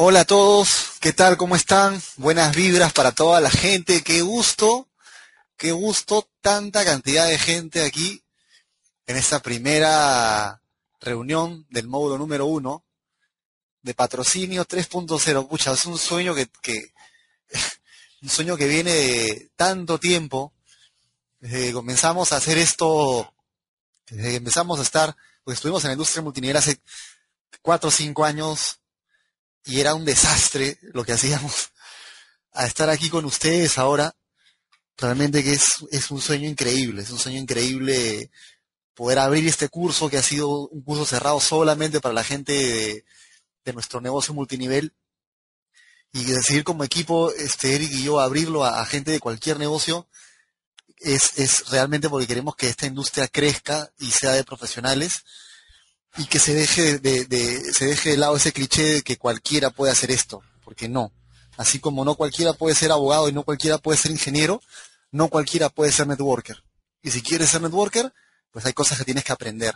Hola a todos, ¿qué tal? ¿Cómo están? Buenas vibras para toda la gente, qué gusto, qué gusto, tanta cantidad de gente aquí en esta primera reunión del módulo número uno de patrocinio 3.0. Pucha, es un sueño que, que un sueño que viene de tanto tiempo, desde que comenzamos a hacer esto, desde que empezamos a estar, pues estuvimos en la industria multinivel hace cuatro o cinco años, y era un desastre lo que hacíamos. A estar aquí con ustedes ahora, realmente que es, es un sueño increíble, es un sueño increíble poder abrir este curso que ha sido un curso cerrado solamente para la gente de, nuestro negocio multinivel y decidir como equipo, este Eric y yo, abrirlo a, a gente de cualquier negocio, es, es realmente porque queremos que esta industria crezca y sea de profesionales y que se deje de, de, se deje de lado ese cliché de que cualquiera puede hacer esto, porque no. Así como no cualquiera puede ser abogado y no cualquiera puede ser ingeniero, no cualquiera puede ser networker. Y si quieres ser networker, pues hay cosas que tienes que aprender.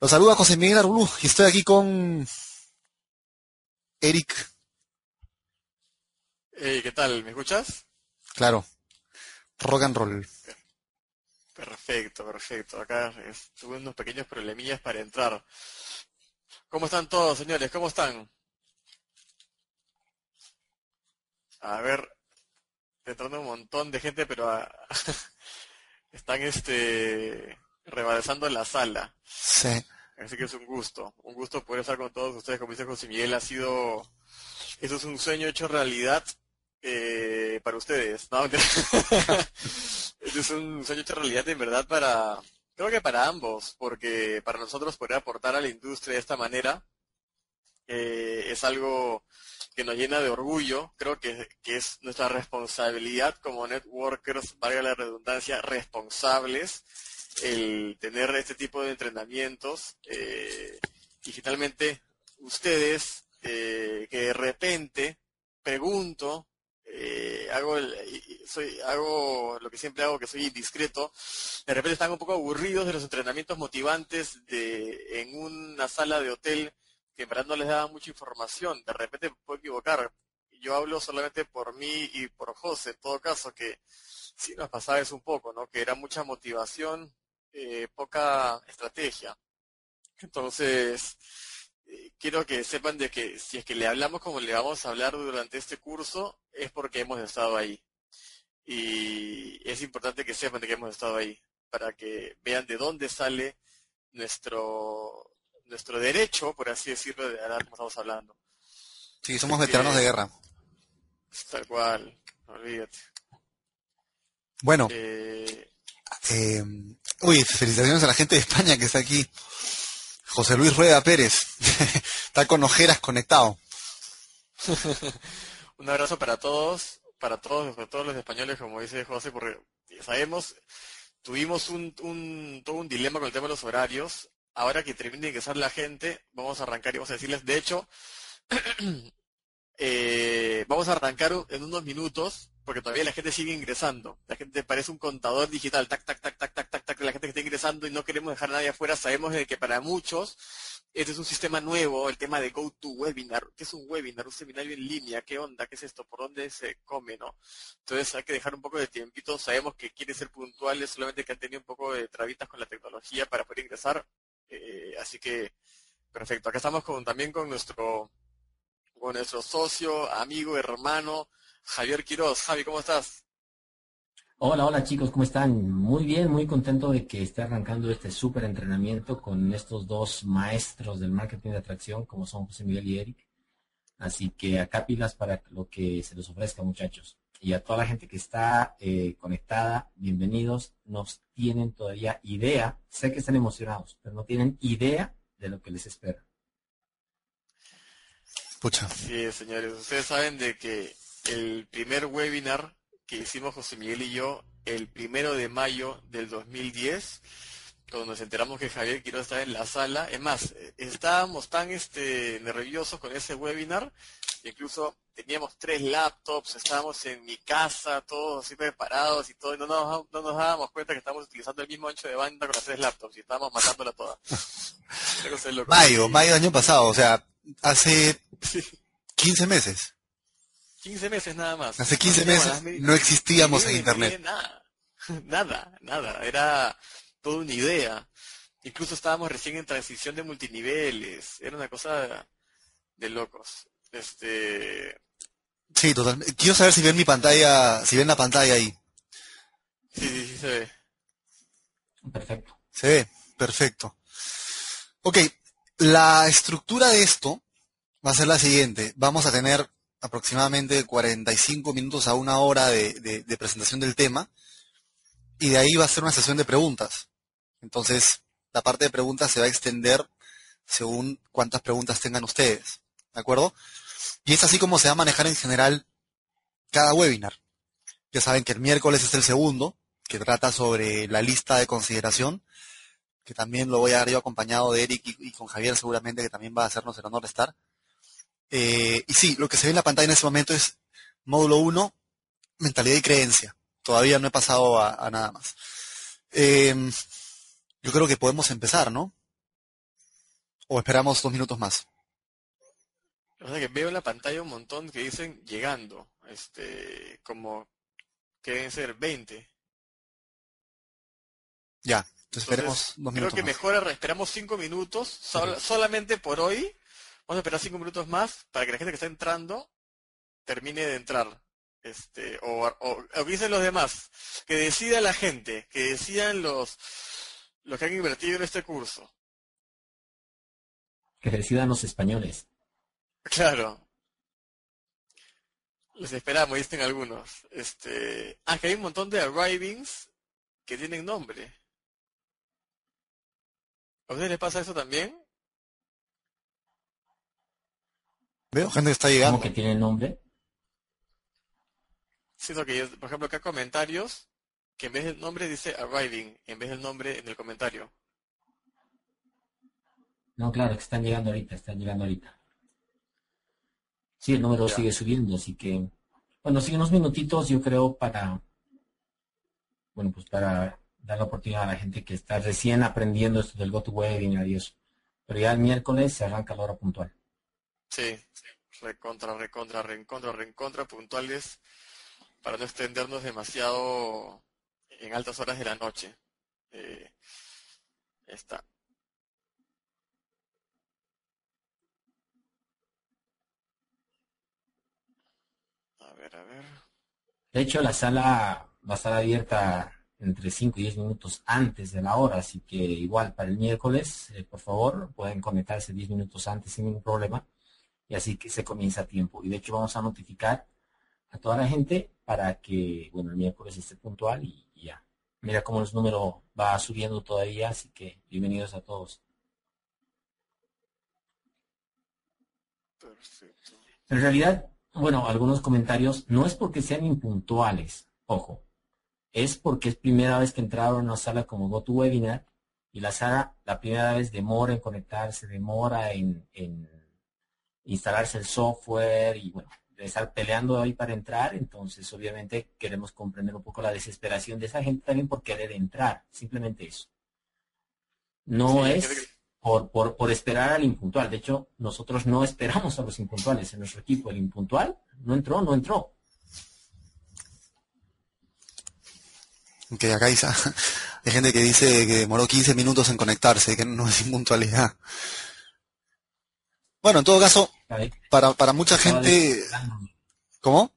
Los saluda José Miguel Arbulú y estoy aquí con Eric. Hey, ¿qué tal? ¿Me escuchas? Claro. Rock and roll. Perfecto, perfecto. Acá tuve unos pequeños problemillas para entrar. ¿Cómo están todos, señores? ¿Cómo están? A ver, entrando un montón de gente, pero a- están este rebalsando la sala. Sí. Así que es un gusto, un gusto poder estar con todos ustedes. Como dice José Miguel, ha sido, eso es un sueño hecho realidad eh, para ustedes. No, es un sueño hecho realidad en verdad para, creo que para ambos, porque para nosotros poder aportar a la industria de esta manera eh, es algo que nos llena de orgullo. Creo que, que es nuestra responsabilidad como networkers, valga la redundancia, responsables el tener este tipo de entrenamientos eh, y finalmente ustedes eh, que de repente pregunto eh, hago el, soy hago lo que siempre hago que soy indiscreto de repente están un poco aburridos de los entrenamientos motivantes de en una sala de hotel que en verdad no les daba mucha información. De repente puedo equivocar. Yo hablo solamente por mí y por José en todo caso que sí nos pasaba eso un poco no que era mucha motivación eh, poca estrategia. Entonces, eh, quiero que sepan de que si es que le hablamos como le vamos a hablar durante este curso, es porque hemos estado ahí. Y es importante que sepan de que hemos estado ahí, para que vean de dónde sale nuestro, nuestro derecho, por así decirlo, de hablar como estamos hablando. Sí, somos veteranos de guerra. Tal cual, olvídate. Bueno, Eh, eh, uy, felicitaciones a la gente de España que está aquí. José Luis Rueda Pérez. está con ojeras conectado. Un abrazo para todos, para todos, para todos los españoles, como dice José, porque sabemos, tuvimos un, un, todo un dilema con el tema de los horarios. Ahora que termine de ingresar la gente, vamos a arrancar y vamos a decirles, de hecho, eh, vamos a arrancar en unos minutos, porque todavía la gente sigue ingresando. La gente parece un contador digital, tac, tac, tac, tac, tac, tac, tac, la gente que está ingresando y no queremos dejar a nadie afuera. Sabemos de que para muchos este es un sistema nuevo, el tema de GoToWebinar. ¿Qué es un webinar? Un seminario en línea. ¿Qué onda? ¿Qué es esto? ¿Por dónde se come? ¿no? Entonces hay que dejar un poco de tiempito. Sabemos que quieren ser puntuales, solamente que han tenido un poco de trabitas con la tecnología para poder ingresar. Eh, así que, perfecto. Acá estamos con, también con nuestro, con nuestro socio, amigo, hermano, Javier Quiroz. Javi, ¿cómo estás? Hola, hola chicos, ¿cómo están? Muy bien, muy contento de que esté arrancando este súper entrenamiento con estos dos maestros del marketing de atracción como son José Miguel y Eric. Así que acá pilas para lo que se les ofrezca muchachos. Y a toda la gente que está eh, conectada, bienvenidos. Nos tienen todavía idea, sé que están emocionados, pero no tienen idea de lo que les espera. Pucha. Sí, señores, ustedes saben de que el primer webinar que hicimos José Miguel y yo el primero de mayo del 2010, cuando nos enteramos que Javier Quiroz estaba en la sala, es más, estábamos tan este, nerviosos con ese webinar, incluso teníamos tres laptops, estábamos en mi casa, todos así preparados y todo, y no nos, no nos dábamos cuenta que estábamos utilizando el mismo ancho de banda con las tres laptops y estábamos matándola toda. Mayo, mayo del año pasado, o sea, hace Sí. 15 meses. 15 meses nada más. Hace 15 meses no existíamos en Internet. Nada, nada, nada. Era toda una idea. Incluso estábamos recién en transición de multiniveles. Era una cosa de locos. Este. Sí, totalmente. Quiero saber si ven mi pantalla, si ven la pantalla ahí. Sí, sí, sí se ve. Perfecto. Se ve, perfecto. Ok, la estructura de esto va a ser la siguiente. Vamos a tener aproximadamente 45 minutos a una hora de, presentación del tema y de ahí va a ser una sesión de preguntas. Entonces, la parte de preguntas se va a extender según cuántas preguntas tengan ustedes. ¿De acuerdo? Y es así como se va a manejar en general cada webinar. Ya saben que el miércoles es el segundo, que trata sobre la lista de consideración, que también lo voy a dar yo acompañado de Eric y, con Javier seguramente, que también va a hacernos el honor de estar. Eh, y sí, lo que se ve en la pantalla en este momento es módulo 1, mentalidad y creencia. Todavía no he pasado a, nada más. Em, yo creo que podemos empezar, ¿no? ¿O esperamos dos minutos más? O sea que veo en la pantalla un montón que dicen llegando, este, como que deben ser 20. Ya, entonces, esperemos dos minutos. Creo que mejor esperamos cinco minutos, solamente por hoy. Vamos a esperar cinco minutos más para que la gente que está entrando termine de entrar. Este, o, o, o dicen los demás, que decida la gente, que decidan los, los que han invertido en este curso. Que decidan los españoles. Claro. Les esperamos, dicen algunos. Este, ah, que hay un montón de arrivings que tienen nombre. ¿A ustedes les pasa eso también? Veo gente que está llegando. ¿Cómo que tiene nombre? Siento que, por ejemplo, acá comentarios, que en vez del nombre dice arriving, en vez del nombre en el comentario. No, claro, que están llegando ahorita, están llegando ahorita. Sí, el número sigue subiendo, así que, bueno, siguen unos minutitos, yo creo, para, bueno, pues para dar la oportunidad a la gente que está recién aprendiendo esto del GoToWebinar y eso. Pero ya el miércoles se arranca la hora puntual. Sí, recontra, recontra, reencontra, reencontra, puntuales, para no extendernos demasiado en altas horas de la noche. Eh, está. De hecho, la sala va a estar abierta entre 5 y 10 minutos antes de la hora, así que igual para el miércoles, eh, por favor, pueden conectarse 10 minutos antes sin ningún problema y así que se comienza a tiempo. Y de hecho vamos a notificar a toda la gente para que, bueno, el miércoles esté puntual y, ya. Mira cómo el número va subiendo todavía, así que bienvenidos a todos. Perfecto. En realidad, bueno, algunos comentarios, no es porque sean impuntuales, ojo, es porque es primera vez que entraron a una sala como GoToWebinar y la sala la primera vez demora en conectarse, demora en, instalarse el software y bueno, estar peleando ahí para entrar, entonces obviamente queremos comprender un poco la desesperación de esa gente también por querer entrar, simplemente eso. No es por, por, por esperar al impuntual. De hecho, nosotros no esperamos a los impuntuales en nuestro equipo. El impuntual no entró, no entró. Ok, acá hay, hay gente que dice que demoró 15 minutos en conectarse, que no es impuntualidad. Bueno, en todo caso, para, para mucha gente... ¿Cómo?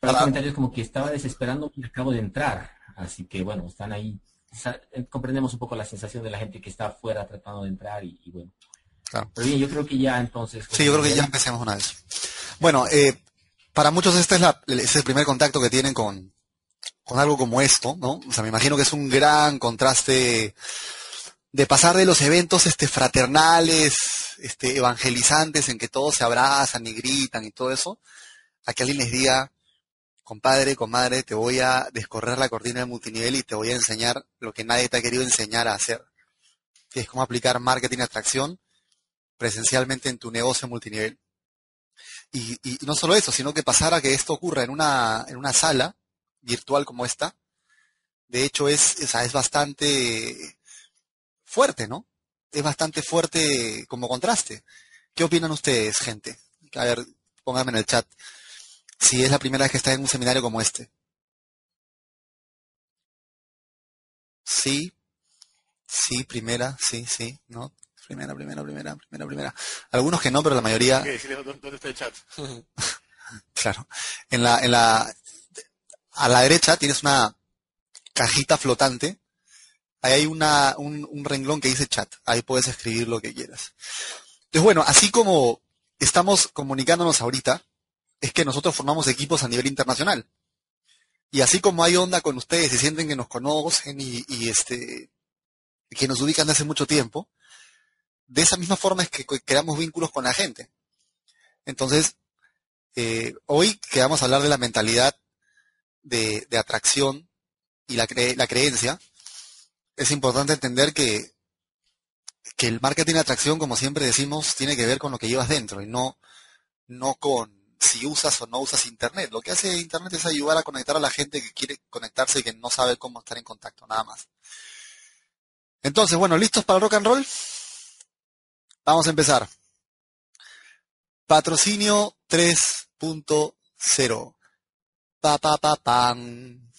Para comentarios como que estaba desesperando y acabo de entrar. Así que bueno, están ahí eh, comprendemos un poco la sensación de la gente que está afuera tratando de entrar y, bueno. Pero bien, yo creo que ya entonces... Sí, yo creo que ya empecemos una vez. Bueno, eh, para muchos este es, la, es el primer contacto que tienen con, con algo como esto, ¿no? O sea, me imagino que es un gran contraste de pasar de los eventos este fraternales, este evangelizantes en que todos se abrazan y gritan y todo eso, a que alguien les diga, compadre, comadre, te voy a descorrer la cortina de multinivel y te voy a enseñar lo que nadie te ha querido enseñar a hacer. Que es cómo aplicar marketing atracción presencialmente en tu negocio multinivel. Y, no solo eso, sino que pasar a que esto ocurra en una, en una sala virtual como esta, de hecho es, es bastante fuerte, ¿no? Es bastante fuerte como contraste. ¿Qué opinan ustedes, gente? A ver, pónganme en el chat. Si es la primera vez que están en un seminario como este. Sí, sí, primera, sí, sí, ¿no? Primera, primera, primera, primera, primera. Algunos que no, pero la mayoría. ¿Dónde está el chat? claro. En la, en la, a la derecha tienes una cajita flotante. Ahí hay una, un, renglón que dice chat. Ahí puedes escribir lo que quieras. Entonces, bueno, así como estamos comunicándonos ahorita, es que nosotros formamos equipos a nivel internacional. Y así como hay onda con ustedes y sienten que nos conocen y, este, que nos ubican desde hace mucho tiempo, de esa misma forma es que creamos vínculos con la gente. Entonces, eh, hoy que vamos a hablar de la mentalidad de, atracción y la, la creencia, es importante entender que, que el marketing de atracción, como siempre decimos, tiene que ver con lo que llevas dentro y no, no con si usas o no usas Internet. Lo que hace Internet es ayudar a conectar a la gente que quiere conectarse y que no sabe cómo estar en contacto, nada más. Entonces, bueno, ¿listos para el rock and roll? Vamos a empezar. Patrocinio 3.0. Pa, pa, pa, pan.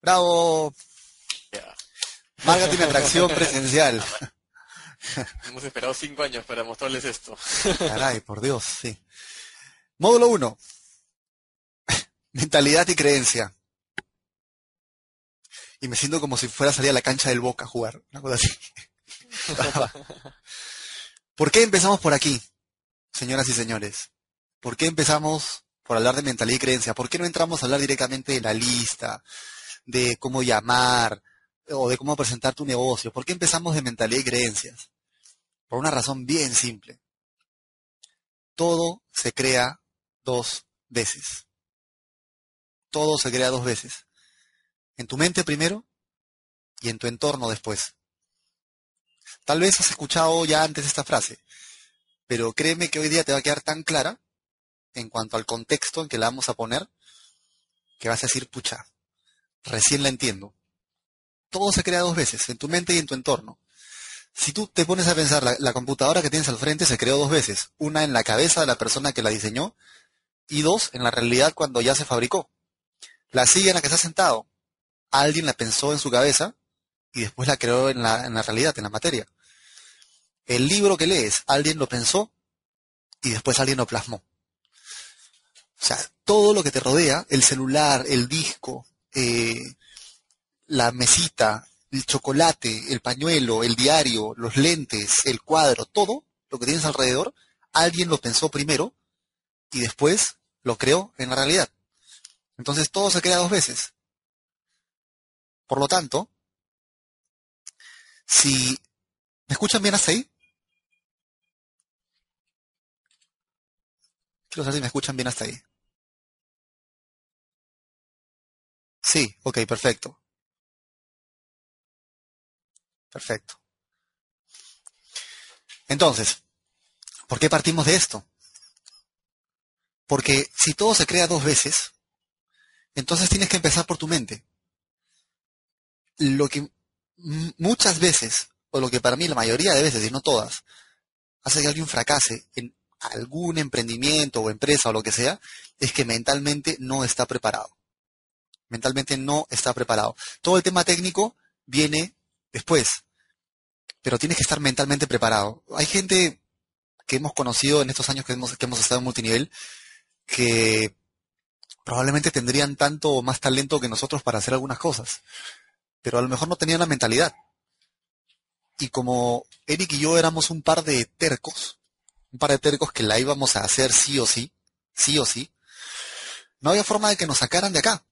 Bravo. Marketing atracción presencial. Hemos esperado cinco años para mostrarles esto. Caray, por Dios, sí. Módulo 1. Mentalidad y creencia. Y me siento como si fuera a salir a la cancha del Boca a jugar. Una cosa así. ¿Por qué empezamos por aquí, señoras y señores? ¿Por qué empezamos por hablar de mentalidad y creencia? ¿Por qué no entramos a hablar directamente de la lista, de cómo llamar o de cómo presentar tu negocio? ¿Por qué empezamos de mentalidad y creencias? Por una razón bien simple. Todo se crea dos veces. Todo se crea dos veces. En tu mente primero y en tu entorno después. Tal vez has escuchado ya antes esta frase, pero créeme que hoy día te va a quedar tan clara en cuanto al contexto en que la vamos a poner, que vas a decir, pucha, recién la entiendo. Todo se crea dos veces, en tu mente y en tu entorno. Si tú te pones a pensar, la, computadora que tienes al frente se creó dos veces, una en la cabeza de la persona que la diseñó y dos en la realidad cuando ya se fabricó. La silla en la que está sentado, alguien la pensó en su cabeza y después la creó en la, en la realidad, en la materia. El libro que lees, alguien lo pensó y después alguien lo plasmó. O sea, todo lo que te rodea, el celular, el disco, eh, la mesita, el chocolate, el pañuelo, el diario, los lentes, el cuadro, todo lo que tienes alrededor, alguien lo pensó primero y después lo creó en la realidad. Entonces todo se crea dos veces. Por lo tanto, si me escuchan bien hasta ahí, quiero saber si me escuchan bien hasta ahí. Sí, ok, perfecto. Perfecto. Entonces, ¿por qué partimos de esto? Porque si todo se crea dos veces, entonces tienes que empezar por tu mente. Lo que muchas veces, o lo que para mí la mayoría de veces, y no todas, hace que alguien fracase en algún emprendimiento o empresa o lo que sea, es que mentalmente no está preparado. Mentalmente no está preparado. Todo el tema técnico viene después, pero tienes que estar mentalmente preparado. Hay gente que hemos conocido en estos años que hemos, que hemos estado en multinivel que probablemente tendrían tanto o más talento que nosotros para hacer algunas cosas, pero a lo mejor no tenían la mentalidad. Y como Eric y yo éramos un par de tercos, un par de tercos que la íbamos a hacer sí o sí, sí o sí, no había forma de que nos sacaran de acá.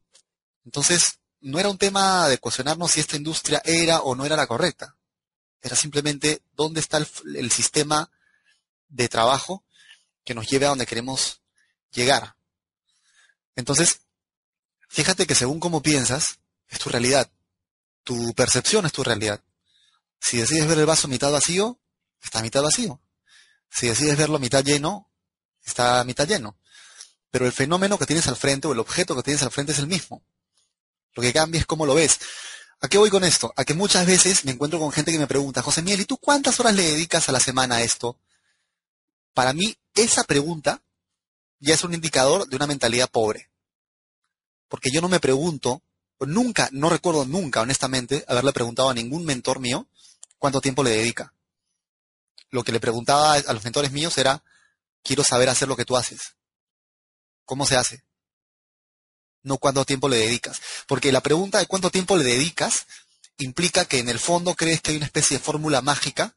Entonces, no era un tema de cuestionarnos si esta industria era o no era la correcta. Era simplemente dónde está el, sistema de trabajo que nos lleve a donde queremos llegar. Entonces, fíjate que según cómo piensas, es tu realidad. Tu percepción es tu realidad. Si decides ver el vaso mitad vacío, está mitad vacío. Si decides verlo mitad lleno, está mitad lleno. Pero el fenómeno que tienes al frente o el objeto que tienes al frente es el mismo. Lo que cambia es cómo lo ves. ¿A qué voy con esto? A que muchas veces me encuentro con gente que me pregunta, José Miel, ¿y tú cuántas horas le dedicas a la semana a esto? Para mí, esa pregunta ya es un indicador de una mentalidad pobre. Porque yo no me pregunto, nunca, no recuerdo nunca, honestamente, haberle preguntado a ningún mentor mío cuánto tiempo le dedica. Lo que le preguntaba a los mentores míos era, quiero saber hacer lo que tú haces. ¿Cómo se hace? No cuánto tiempo le dedicas. Porque la pregunta de cuánto tiempo le dedicas implica que en el fondo crees que hay una especie de fórmula mágica,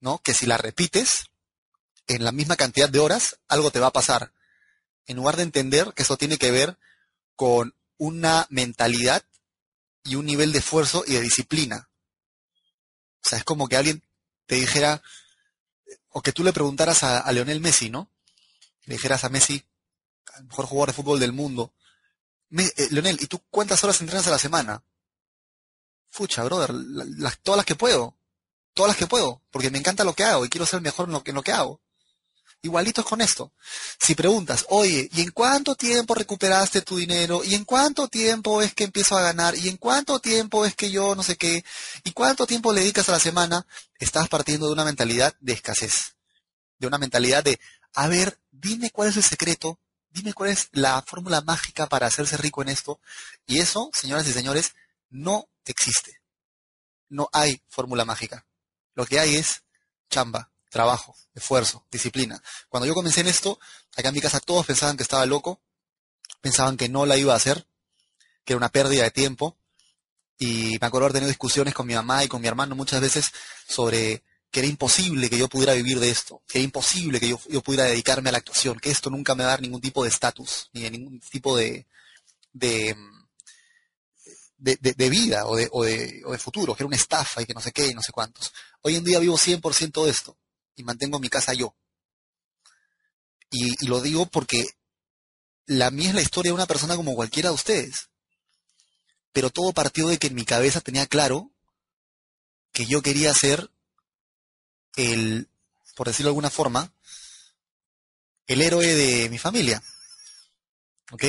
¿no? Que si la repites en la misma cantidad de horas, algo te va a pasar. En lugar de entender que eso tiene que ver con una mentalidad y un nivel de esfuerzo y de disciplina. O sea, es como que alguien te dijera, o que tú le preguntaras a, a Leonel Messi, ¿no? Le dijeras a Messi, el mejor jugador de fútbol del mundo, eh, Leonel, ¿y tú cuántas horas entrenas a la semana? Fucha, brother, todas las que puedo. Todas las que puedo, porque me encanta lo que hago y quiero ser mejor en lo, en lo que hago. Igualitos con esto. Si preguntas, oye, ¿y en cuánto tiempo recuperaste tu dinero? ¿Y en cuánto tiempo es que empiezo a ganar? ¿Y en cuánto tiempo es que yo no sé qué? ¿Y cuánto tiempo le dedicas a la semana? Estás partiendo de una mentalidad de escasez. De una mentalidad de, a ver, dime cuál es el secreto dime cuál es la fórmula mágica para hacerse rico en esto. Y eso, señoras y señores, no existe. No hay fórmula mágica. Lo que hay es chamba, trabajo, esfuerzo, disciplina. Cuando yo comencé en esto, acá en mi casa todos pensaban que estaba loco, pensaban que no la iba a hacer, que era una pérdida de tiempo. Y me acuerdo haber tenido discusiones con mi mamá y con mi hermano muchas veces sobre que era imposible que yo pudiera vivir de esto, que era imposible que yo, pudiera dedicarme a la actuación, que esto nunca me va a dar ningún tipo de estatus, ni de ningún tipo de, de, de, vida o o de futuro, que era una estafa y que no sé qué y no sé cuántos. Hoy en día vivo 100% de esto y mantengo mi casa yo. Y, y lo digo porque la mía es la historia de una persona como cualquiera de ustedes. Pero todo partió de que en mi cabeza tenía claro que yo quería ser el, por decirlo de alguna forma, el héroe de mi familia. ¿Ok?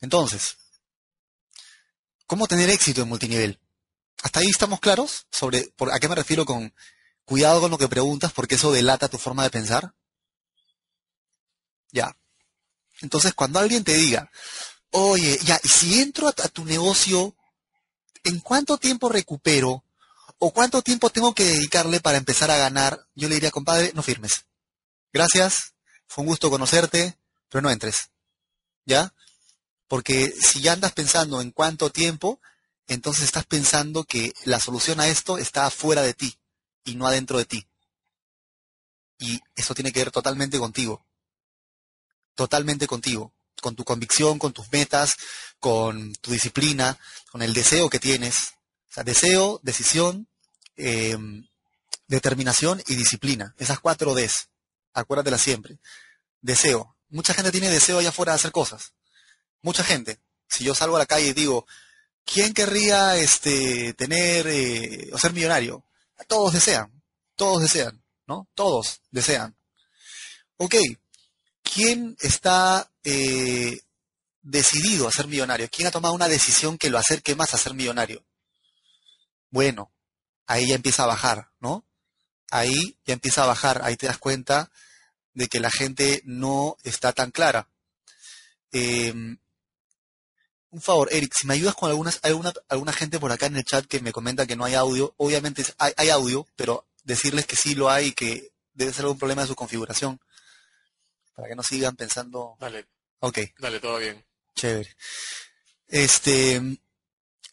Entonces, ¿cómo tener éxito en multinivel? ¿Hasta ahí estamos claros sobre por, a qué me refiero con cuidado con lo que preguntas porque eso delata tu forma de pensar? Ya. Entonces, cuando alguien te diga, oye, ya, y si entro a tu negocio, ¿en cuánto tiempo recupero o cuánto tiempo tengo que dedicarle para empezar a ganar, yo le diría, compadre, no firmes. Gracias, fue un gusto conocerte, pero no entres. ¿Ya? Porque si ya andas pensando en cuánto tiempo, entonces estás pensando que la solución a esto está afuera de ti y no adentro de ti. Y eso tiene que ver totalmente contigo. Totalmente contigo. Con tu convicción, con tus metas, con tu disciplina, con el deseo que tienes. O sea, deseo, decisión eh, determinación y disciplina. Esas cuatro Ds. Acuérdatela siempre. Deseo. Mucha gente tiene deseo allá afuera de hacer cosas. Mucha gente. Si yo salgo a la calle y digo, ¿quién querría este, tener eh, o ser millonario? Todos desean. Todos desean. ¿No? Todos desean. Ok. ¿Quién está eh, decidido a ser millonario? ¿Quién ha tomado una decisión que lo acerque más a ser millonario? Bueno, ahí ya empieza a bajar, ¿no? Ahí ya empieza a bajar, ahí te das cuenta de que la gente no está tan clara. Em, un favor, Eric, si me ayudas con algunas, hay alguna, alguna gente por acá en el chat que me comenta que no hay audio, obviamente hay, hay audio, pero decirles que sí lo hay y que debe ser algún problema de su configuración, para que no sigan pensando. Dale. Ok. Dale, todo bien. Chévere. Este,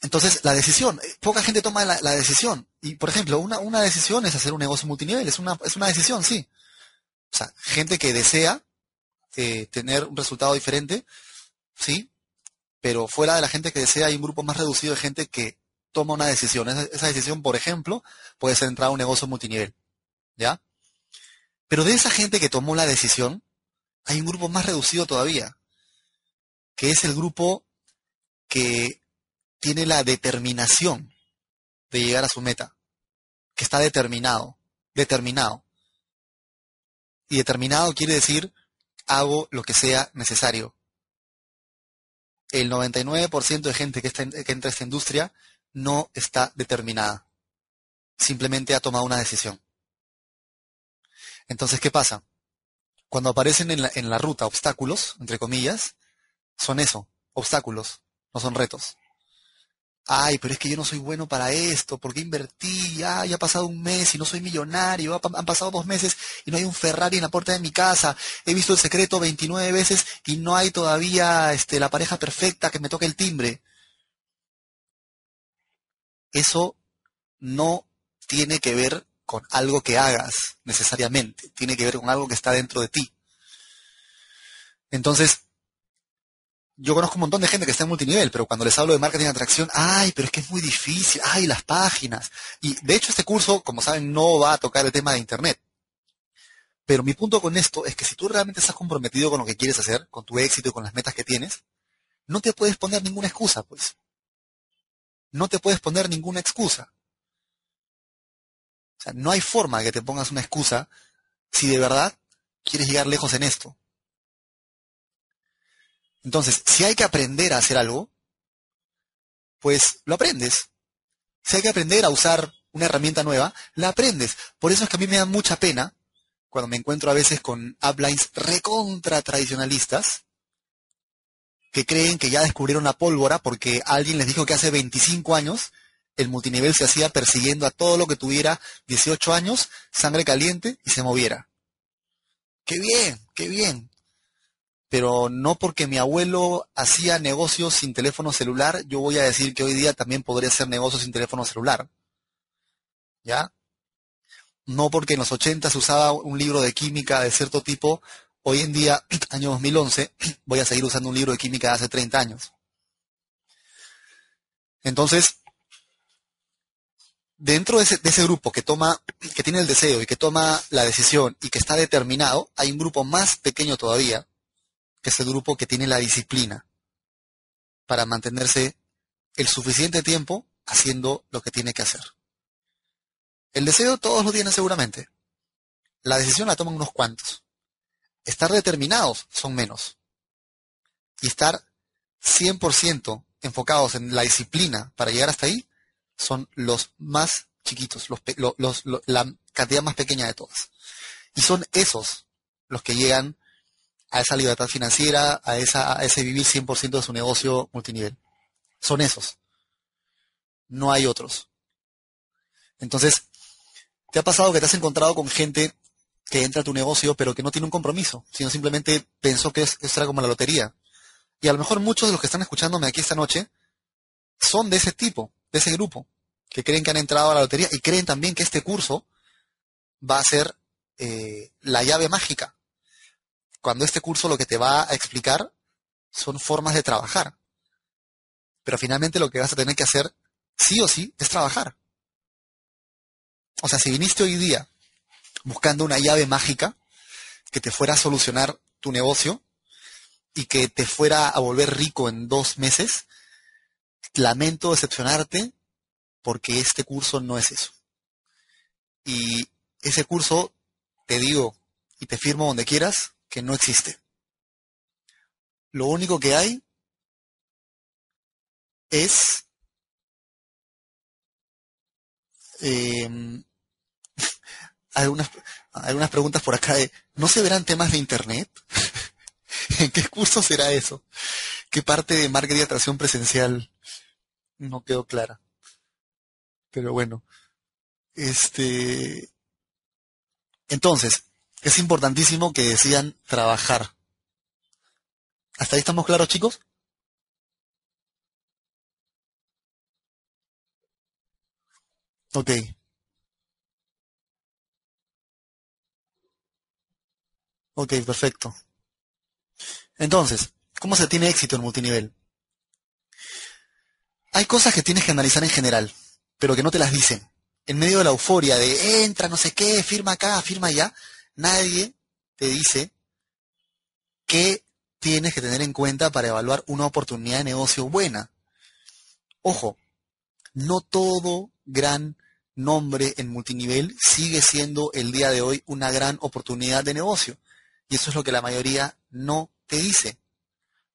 entonces, la decisión, eh, poca gente toma la, decisión. Y, por ejemplo, una, una, decisión es hacer un negocio multinivel, es una, es una decisión, sí. O sea, gente que desea eh, tener un resultado diferente, sí, pero fuera de la gente que desea hay un grupo más reducido de gente que toma una decisión. Esa, esa decisión, por ejemplo, puede ser entrar a un negocio multinivel, ¿ya? Pero de esa gente que tomó la decisión, hay un grupo más reducido todavía, que es el grupo que tiene la determinación de llegar a su meta, que está determinado, determinado. Y determinado quiere decir, hago lo que sea necesario. El 99% de gente que, que entra a esta industria no está determinada. Simplemente ha tomado una decisión. Entonces, ¿qué pasa? Cuando aparecen en la, en la ruta obstáculos, entre comillas, son eso, obstáculos, no son retos. Ay, pero es que yo no soy bueno para esto, porque invertí? Ya ha pasado un mes y no soy millonario, han pasado dos meses y no hay un Ferrari en la puerta de mi casa, he visto el secreto 29 veces y no hay todavía este, la pareja perfecta que me toque el timbre. Eso no tiene que ver con algo que hagas necesariamente, tiene que ver con algo que está dentro de ti. Entonces, yo conozco un montón de gente que está en multinivel, pero cuando les hablo de marketing de atracción, ay, pero es que es muy difícil, ay, las páginas. Y de hecho este curso, como saben, no va a tocar el tema de Internet. Pero mi punto con esto es que si tú realmente estás comprometido con lo que quieres hacer, con tu éxito y con las metas que tienes, no te puedes poner ninguna excusa, pues. No te puedes poner ninguna excusa. O sea, no hay forma de que te pongas una excusa si de verdad quieres llegar lejos en esto. Entonces, si hay que aprender a hacer algo, pues lo aprendes. Si hay que aprender a usar una herramienta nueva, la aprendes. Por eso es que a mí me da mucha pena cuando me encuentro a veces con uplines recontra tradicionalistas que creen que ya descubrieron la pólvora porque alguien les dijo que hace 25 años el multinivel se hacía persiguiendo a todo lo que tuviera 18 años, sangre caliente y se moviera. ¡Qué bien! ¡Qué bien! Pero no porque mi abuelo hacía negocios sin teléfono celular, yo voy a decir que hoy día también podría hacer negocios sin teléfono celular. ¿Ya? No porque en los 80 se usaba un libro de química de cierto tipo, hoy en día, año 2011, voy a seguir usando un libro de química de hace 30 años. Entonces, dentro de ese, grupo que toma, que tiene el deseo y que toma la decisión y que está determinado, hay un grupo más pequeño todavía, que es el grupo que tiene la disciplina para mantenerse el suficiente tiempo haciendo lo que tiene que hacer. El deseo todos lo tienen seguramente. La decisión la toman unos cuantos. Estar determinados son menos. Y estar 100% enfocados en la disciplina para llegar hasta ahí son los más chiquitos, la cantidad más pequeña de todas. Y son esos los que llegan a esa libertad financiera, a, esa, a ese vivir 100% de su negocio multinivel. Son esos. No hay otros. Entonces, ¿te ha pasado que te has encontrado con gente que entra a tu negocio pero que no tiene un compromiso, sino simplemente pensó que es, era como la lotería? Y a lo mejor muchos de los que están escuchándome aquí esta noche son de ese tipo de ese grupo, que creen que han entrado a la lotería y creen también que este curso va a ser eh, la llave mágica. Cuando este curso lo que te va a explicar son formas de trabajar. Pero finalmente lo que vas a tener que hacer, sí o sí, es trabajar. O sea, si viniste hoy día buscando una llave mágica que te fuera a solucionar tu negocio y que te fuera a volver rico en dos meses, lamento decepcionarte porque este curso no es eso. Y ese curso, te digo y te firmo donde quieras, que no existe. Lo único que hay es em, algunas, preguntas por acá de, ¿no se verán temas de Internet? ¿En qué curso será eso? ¿Qué parte de marketing y atracción presencial no quedó clara. Pero bueno, este, entonces, es importantísimo que decidan trabajar. ¿Hasta ahí estamos claros, chicos? Ok. Ok, perfecto. Entonces, ¿cómo se tiene éxito en multinivel? Hay cosas que tienes que analizar en general, pero que no te las dicen. En medio de la euforia de entra, no sé qué, firma acá, firma allá, nadie te dice qué tienes que tener en cuenta para evaluar una oportunidad de negocio buena. Ojo, no todo gran nombre en multinivel sigue siendo el día de hoy una gran oportunidad de negocio. Y eso es lo que la mayoría no te dice.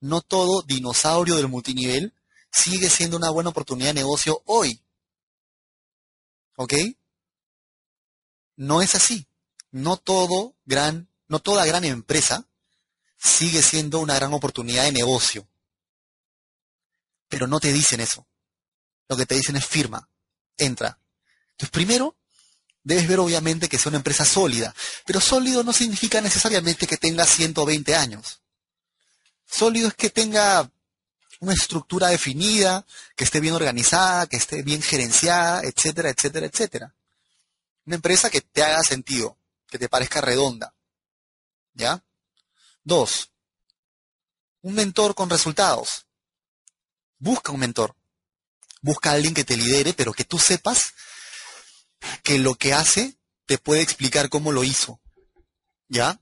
No todo dinosaurio del multinivel sigue siendo una buena oportunidad de negocio hoy. ¿Ok? No es así. No todo gran, no toda gran empresa sigue siendo una gran oportunidad de negocio. Pero no te dicen eso. Lo que te dicen es firma, entra. Entonces, primero, debes ver obviamente que sea una empresa sólida. Pero sólido no significa necesariamente que tenga 120 años. Sólido es que tenga una estructura definida, que esté bien organizada, que esté bien gerenciada, etcétera, etcétera, etcétera. Una empresa que te haga sentido, que te parezca redonda. ¿Ya? Dos, un mentor con resultados. Busca un mentor. Busca a alguien que te lidere, pero que tú sepas que lo que hace te puede explicar cómo lo hizo. ¿Ya?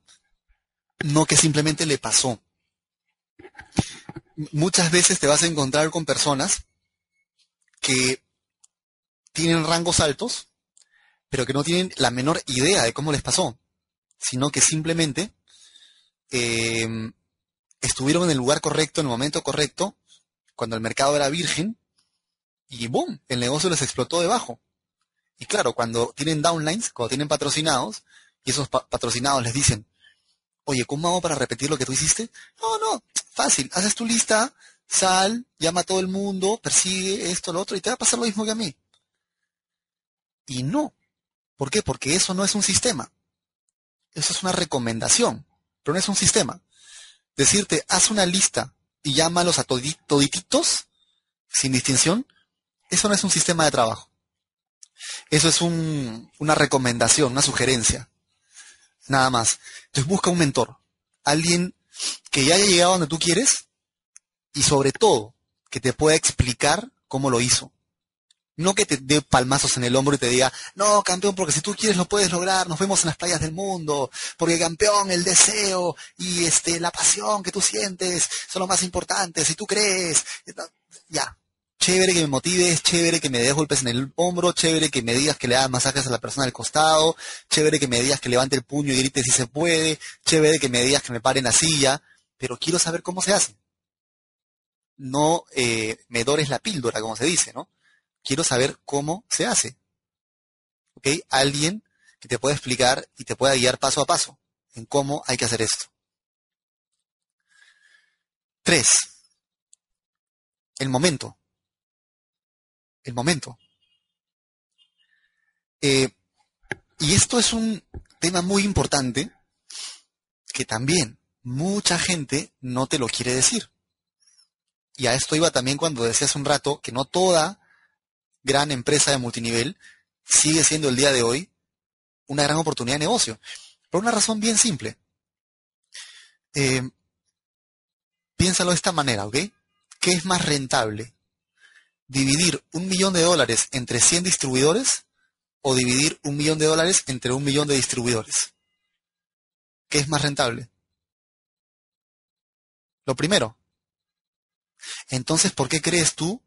No que simplemente le pasó. Muchas veces te vas a encontrar con personas que tienen rangos altos, pero que no tienen la menor idea de cómo les pasó, sino que simplemente eh, estuvieron en el lugar correcto, en el momento correcto, cuando el mercado era virgen, y ¡boom! El negocio les explotó debajo. Y claro, cuando tienen downlines, cuando tienen patrocinados, y esos patrocinados les dicen, oye, ¿cómo hago para repetir lo que tú hiciste? No, no, fácil, haces tu lista, sal, llama a todo el mundo, persigue esto, lo otro, y te va a pasar lo mismo que a mí. Y no. ¿Por qué? Porque eso no es un sistema. Eso es una recomendación, pero no es un sistema. Decirte, haz una lista y llámalos a todititos, sin distinción, eso no es un sistema de trabajo. Eso es una recomendación, una sugerencia. Nada más. Entonces busca un mentor. Alguien que ya haya llegado donde tú quieres y sobre todo que te pueda explicar cómo lo hizo. No que te dé palmazos en el hombro y te diga, no, campeón, porque si tú quieres lo puedes lograr, nos vemos en las playas del mundo, porque campeón, el deseo y este, la pasión que tú sientes son lo más importantes, si tú crees, ya, chévere que me motives, chévere que me des golpes en el hombro, chévere que me digas que le hagas masajes a la persona del costado, chévere que me digas que levante el puño y grite si se puede, chévere que me digas que me pare en la silla, pero quiero saber cómo se hace. No eh, me dores la píldora, como se dice, ¿no? Quiero saber cómo se hace. ¿Ok? Alguien que te pueda explicar y te pueda guiar paso a paso en cómo hay que hacer esto. Tres. El momento el momento. Eh, y esto es un tema muy importante que también mucha gente no te lo quiere decir. Y a esto iba también cuando decía hace un rato que no toda gran empresa de multinivel sigue siendo el día de hoy una gran oportunidad de negocio. Por una razón bien simple. Eh, piénsalo de esta manera, ¿ok? ¿Qué es más rentable? dividir un millón de dólares entre 100 distribuidores o dividir un millón de dólares entre un millón de distribuidores? ¿Qué es más rentable? Lo primero. Entonces, ¿por qué crees tú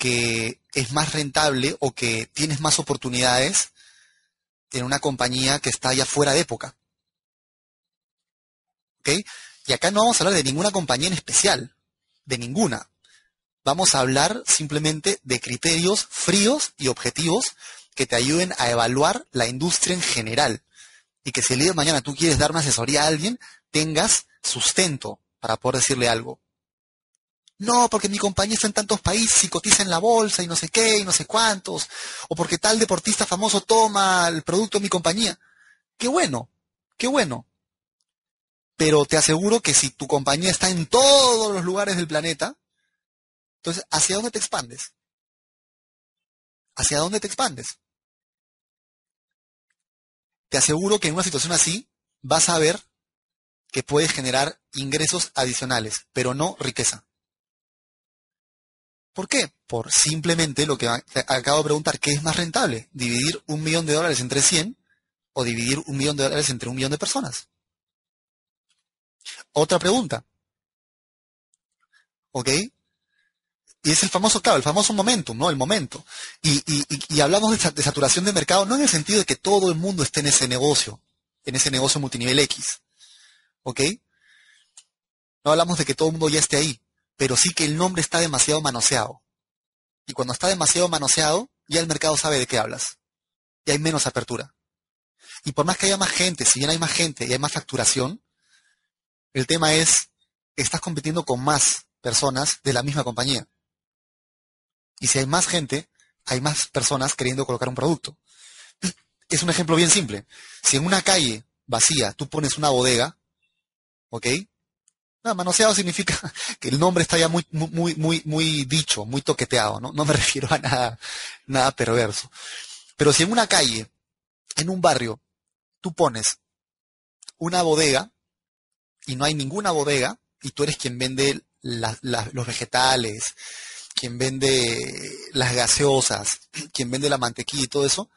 que es más rentable o que tienes más oportunidades en una compañía que está ya fuera de época? ¿Ok? Y acá no vamos a hablar de ninguna compañía en especial, de ninguna vamos a hablar simplemente de criterios fríos y objetivos que te ayuden a evaluar la industria en general. Y que si el día de mañana tú quieres dar una asesoría a alguien, tengas sustento para poder decirle algo. No, porque mi compañía está en tantos países y cotiza en la bolsa y no sé qué y no sé cuántos. O porque tal deportista famoso toma el producto de mi compañía. Qué bueno, qué bueno. Pero te aseguro que si tu compañía está en todos los lugares del planeta, entonces, ¿hacia dónde te expandes? ¿Hacia dónde te expandes? Te aseguro que en una situación así vas a ver que puedes generar ingresos adicionales, pero no riqueza. ¿Por qué? Por simplemente lo que acabo de preguntar, ¿qué es más rentable? ¿Dividir un millón de dólares entre 100 o dividir un millón de dólares entre un millón de personas? Otra pregunta. ¿Ok? Y es el famoso, claro, el famoso momentum, ¿no? El momento. Y, y, hablamos de, saturación de mercado, no en el sentido de que todo el mundo esté en ese negocio, en ese negocio multinivel X. ¿Ok? No hablamos de que todo el mundo ya esté ahí, pero sí que el nombre está demasiado manoseado. Y cuando está demasiado manoseado, ya el mercado sabe de qué hablas. Y hay menos apertura. Y por más que haya más gente, si bien hay más gente y hay más facturación, el tema es, estás compitiendo con más personas de la misma compañía. Y si hay más gente, hay más personas queriendo colocar un producto. Es un ejemplo bien simple. Si en una calle vacía tú pones una bodega, ¿ok? No, manoseado significa que el nombre está ya muy, muy, muy, muy dicho, muy toqueteado, ¿no? No me refiero a nada, nada perverso. Pero si en una calle, en un barrio, tú pones una bodega y no hay ninguna bodega y tú eres quien vende los vegetales, quien vende las gaseosas, quien vende la mantequilla y todo eso,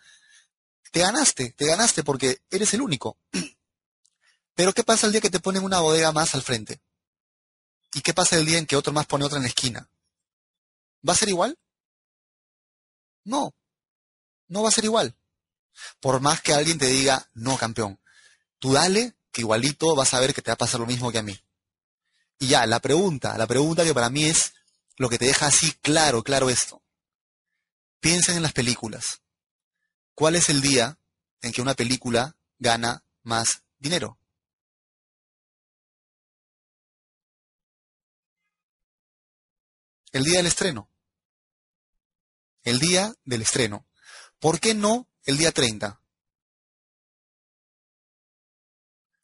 te ganaste, te ganaste porque eres el único. Pero ¿qué pasa el día que te ponen una bodega más al frente? ¿Y qué pasa el día en que otro más pone otra en la esquina? ¿Va a ser igual? No, no va a ser igual. Por más que alguien te diga, no, campeón, tú dale, que igualito vas a ver que te va a pasar lo mismo que a mí. Y ya, la pregunta, la pregunta que para mí es lo que te deja así claro, claro esto. Piensen en las películas. ¿Cuál es el día en que una película gana más dinero? El día del estreno. El día del estreno. ¿Por qué no el día 30?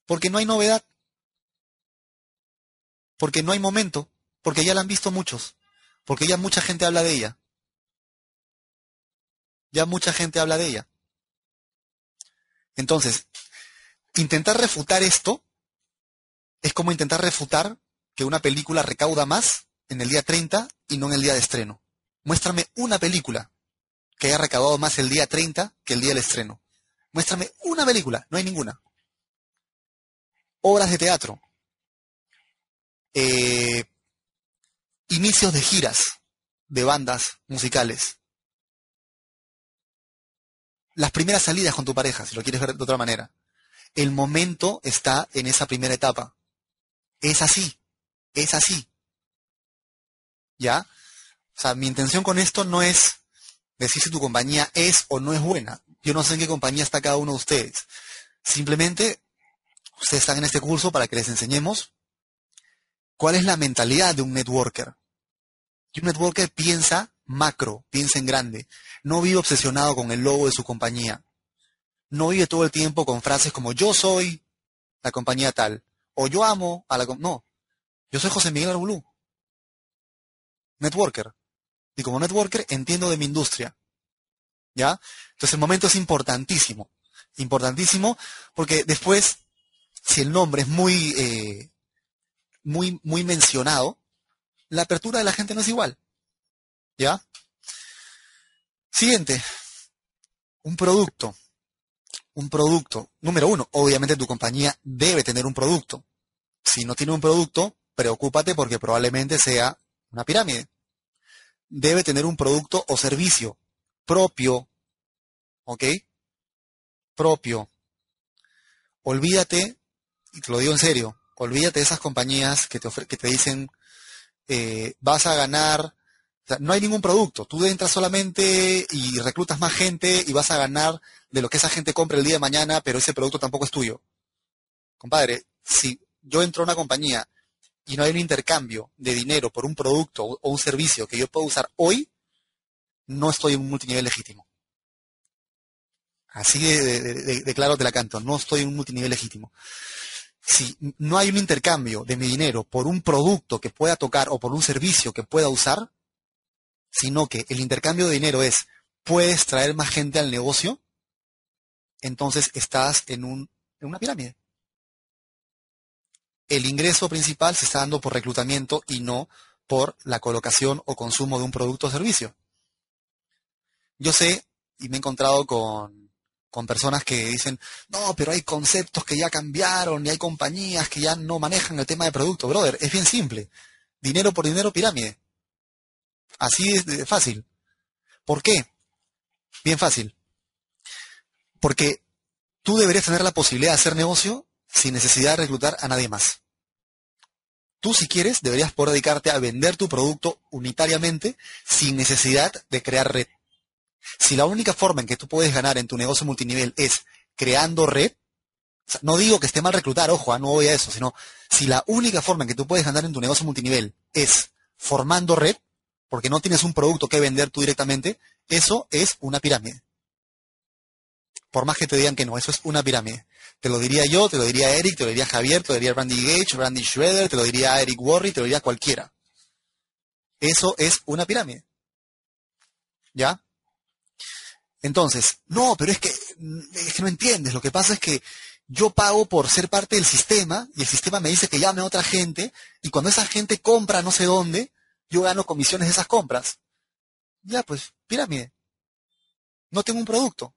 Porque no hay novedad. Porque no hay momento. Porque ya la han visto muchos. Porque ya mucha gente habla de ella. Ya mucha gente habla de ella. Entonces, intentar refutar esto es como intentar refutar que una película recauda más en el día 30 y no en el día de estreno. Muéstrame una película que haya recaudado más el día 30 que el día del estreno. Muéstrame una película, no hay ninguna. Obras de teatro. Eh, inicios de giras de bandas musicales las primeras salidas con tu pareja, si lo quieres ver de otra manera. El momento está en esa primera etapa. Es así, es así. ¿Ya? O sea, mi intención con esto no es decir si tu compañía es o no es buena. Yo no sé en qué compañía está cada uno de ustedes. Simplemente, ustedes están en este curso para que les enseñemos cuál es la mentalidad de un networker. Y un networker piensa macro, piensa en grande. No vive obsesionado con el logo de su compañía. No vive todo el tiempo con frases como yo soy la compañía tal o yo amo a la no. Yo soy José Miguel Arbulú. Networker. Y como networker entiendo de mi industria. ¿Ya? Entonces el momento es importantísimo. Importantísimo porque después, si el nombre es muy, eh, muy, muy mencionado, la apertura de la gente no es igual. ¿Ya? Siguiente. Un producto. Un producto. Número uno, obviamente tu compañía debe tener un producto. Si no tiene un producto, preocúpate porque probablemente sea una pirámide. Debe tener un producto o servicio propio. ¿Ok? Propio. Olvídate, y te lo digo en serio, olvídate de esas compañías que te, que te dicen eh, vas a ganar no hay ningún producto. Tú entras solamente y reclutas más gente y vas a ganar de lo que esa gente compre el día de mañana, pero ese producto tampoco es tuyo. Compadre, si yo entro a una compañía y no hay un intercambio de dinero por un producto o un servicio que yo puedo usar hoy, no estoy en un multinivel legítimo. Así de, claro te la canto, no estoy en un multinivel legítimo. Si no hay un intercambio de mi dinero por un producto que pueda tocar o por un servicio que pueda usar, sino que el intercambio de dinero es, puedes traer más gente al negocio, entonces estás en, un, en una pirámide. El ingreso principal se está dando por reclutamiento y no por la colocación o consumo de un producto o servicio. Yo sé y me he encontrado con, con personas que dicen, no, pero hay conceptos que ya cambiaron y hay compañías que ya no manejan el tema de producto. Brother, es bien simple. Dinero por dinero, pirámide. Así es fácil. ¿Por qué? Bien fácil. Porque tú deberías tener la posibilidad de hacer negocio sin necesidad de reclutar a nadie más. Tú si quieres deberías poder dedicarte a vender tu producto unitariamente sin necesidad de crear red. Si la única forma en que tú puedes ganar en tu negocio multinivel es creando red, no digo que esté mal reclutar, ojo, ah, no voy a eso, sino si la única forma en que tú puedes ganar en tu negocio multinivel es formando red, porque no tienes un producto que vender tú directamente, eso es una pirámide. Por más que te digan que no, eso es una pirámide. Te lo diría yo, te lo diría Eric, te lo diría Javier, te lo diría Randy Gage, Randy Schroeder, te lo diría Eric Worry, te lo diría cualquiera. Eso es una pirámide. ¿Ya? Entonces, no, pero es que, es que no entiendes. Lo que pasa es que yo pago por ser parte del sistema y el sistema me dice que llame a otra gente y cuando esa gente compra no sé dónde, yo gano comisiones de esas compras. Ya, pues, pirámide. No tengo un producto.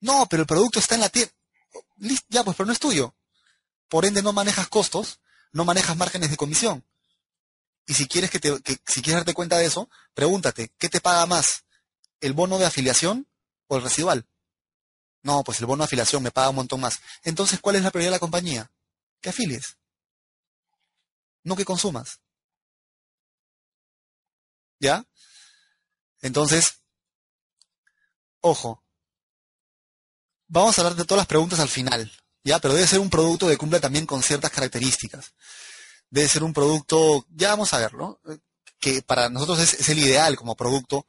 No, pero el producto está en la tienda. Ya, pues, pero no es tuyo. Por ende, no manejas costos, no manejas márgenes de comisión. Y si quieres que, te, si quieres darte cuenta de eso, pregúntate, ¿qué te paga más? ¿El bono de afiliación o el residual? No, pues el bono de afiliación me paga un montón más. Entonces, ¿cuál es la prioridad de la compañía? Que afilies. No que consumas. ¿Ya? Entonces, ojo, Vamos a hablar de todas las preguntas al final, ¿ya? Pero debe ser un producto que cumple también con ciertas características. Debe ser un producto, ya vamos a verlo, que para nosotros es, el ideal como producto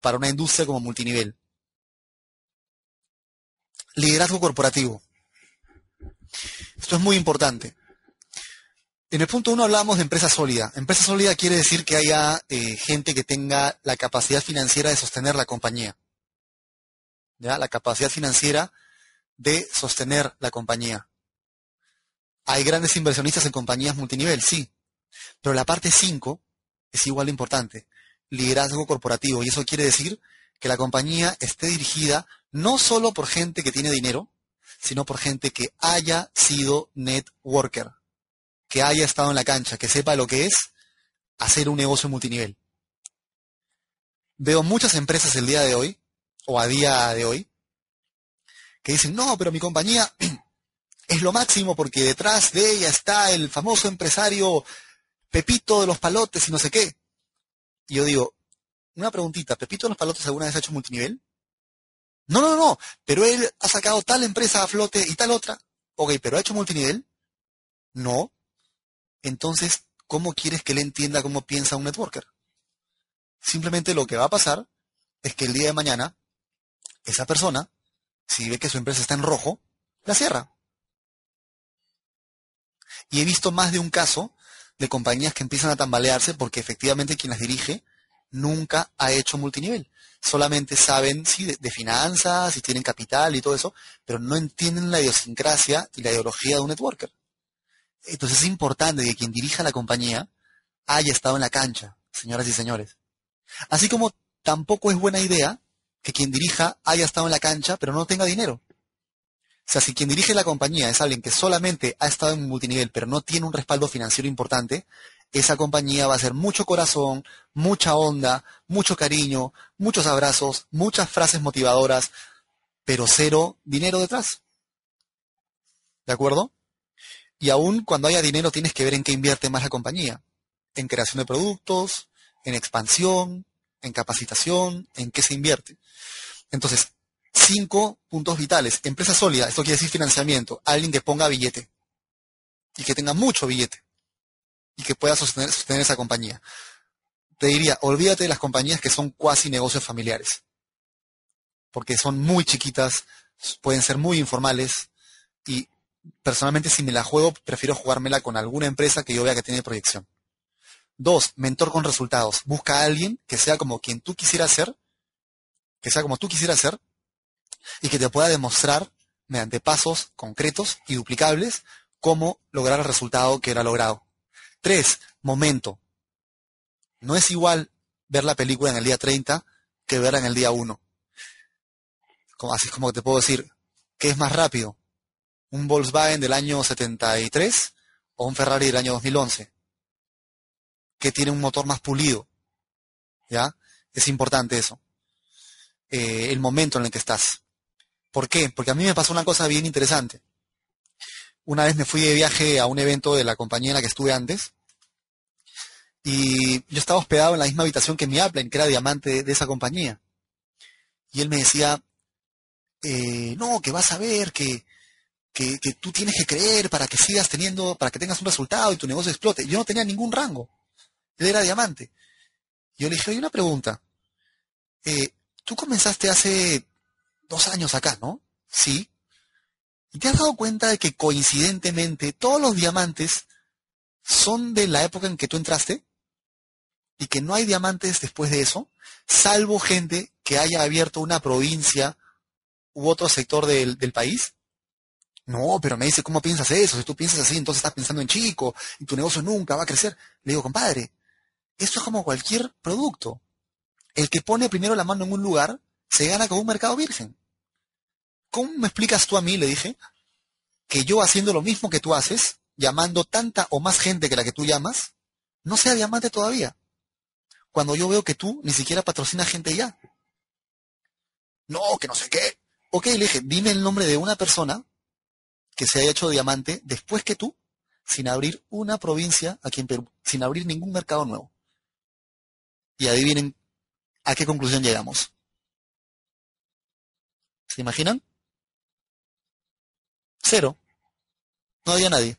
para una industria como multinivel. Liderazgo corporativo. Esto es muy importante. En el punto uno hablamos de empresa sólida. Empresa sólida quiere decir que haya eh, gente que tenga la capacidad financiera de sostener la compañía. ¿Ya? la capacidad financiera de sostener la compañía. Hay grandes inversionistas en compañías multinivel, sí, pero la parte 5 es igual de importante, liderazgo corporativo, y eso quiere decir que la compañía esté dirigida no solo por gente que tiene dinero, sino por gente que haya sido networker, que haya estado en la cancha, que sepa lo que es hacer un negocio multinivel. Veo muchas empresas el día de hoy o a día de hoy, que dicen, no, pero mi compañía es lo máximo porque detrás de ella está el famoso empresario Pepito de los Palotes y no sé qué. Y yo digo, una preguntita, ¿Pepito de los Palotes alguna vez ha hecho multinivel? No, no, no, pero él ha sacado tal empresa a flote y tal otra. Ok, pero ¿ha hecho multinivel? No. Entonces, ¿cómo quieres que él entienda cómo piensa un networker? Simplemente lo que va a pasar es que el día de mañana esa persona, si ve que su empresa está en rojo, la cierra. Y he visto más de un caso de compañías que empiezan a tambalearse porque efectivamente quien las dirige nunca ha hecho multinivel. Solamente saben sí, de, finanzas y tienen capital y todo eso, pero no entienden la idiosincrasia y la ideología de un networker. Entonces es importante que quien dirija la compañía haya estado en la cancha, señoras y señores. Así como tampoco es buena idea que quien dirija haya estado en la cancha, pero no tenga dinero. O sea, si quien dirige la compañía es alguien que solamente ha estado en multinivel, pero no tiene un respaldo financiero importante, esa compañía va a ser mucho corazón, mucha onda, mucho cariño, muchos abrazos, muchas frases motivadoras, pero cero dinero detrás. ¿De acuerdo? Y aún cuando haya dinero tienes que ver en qué invierte más la compañía. En creación de productos, en expansión, en capacitación, en qué se invierte. Entonces, cinco puntos vitales. Empresa sólida, esto quiere decir financiamiento. Alguien que ponga billete y que tenga mucho billete y que pueda sostener, esa compañía. Te diría, olvídate de las compañías que son cuasi negocios familiares, porque son muy chiquitas, pueden ser muy informales y personalmente si me la juego, prefiero jugármela con alguna empresa que yo vea que tiene proyección. Dos, mentor con resultados. Busca a alguien que sea como quien tú quisieras ser que sea como tú quisieras ser y que te pueda demostrar mediante pasos concretos y duplicables cómo lograr el resultado que era logrado. Tres, momento. No es igual ver la película en el día 30 que verla en el día 1. Así es como te puedo decir, ¿qué es más rápido? ¿Un Volkswagen del año 73 o un Ferrari del año 2011? ¿Qué tiene un motor más pulido? ¿Ya? Es importante eso. Eh, el momento en el que estás. ¿Por qué? Porque a mí me pasó una cosa bien interesante. Una vez me fui de viaje a un evento de la compañía en la que estuve antes y yo estaba hospedado en la misma habitación que mi Apple, que era diamante de, esa compañía. Y él me decía, eh, no, que vas a ver, que, que, que, tú tienes que creer para que sigas teniendo, para que tengas un resultado y tu negocio explote. Yo no tenía ningún rango. Él era diamante. Yo le dije, oye, una pregunta. Eh, tú comenzaste hace dos años acá, ¿no? Sí. ¿Y te has dado cuenta de que coincidentemente todos los diamantes son de la época en que tú entraste? Y que no hay diamantes después de eso, salvo gente que haya abierto una provincia u otro sector del, del país. No, pero me dice, ¿cómo piensas eso? Si tú piensas así, entonces estás pensando en chico y tu negocio nunca va a crecer. Le digo, compadre, esto es como cualquier producto. El que pone primero la mano en un lugar se gana con un mercado virgen. ¿Cómo me explicas tú a mí, le dije, que yo haciendo lo mismo que tú haces, llamando tanta o más gente que la que tú llamas, no sea diamante todavía? Cuando yo veo que tú ni siquiera patrocinas gente ya. No, que no sé qué. Ok, le dije, dime el nombre de una persona que se haya hecho diamante después que tú, sin abrir una provincia aquí en Perú, sin abrir ningún mercado nuevo. Y adivinen a qué conclusión llegamos. ¿Se imaginan? Cero. No había nadie.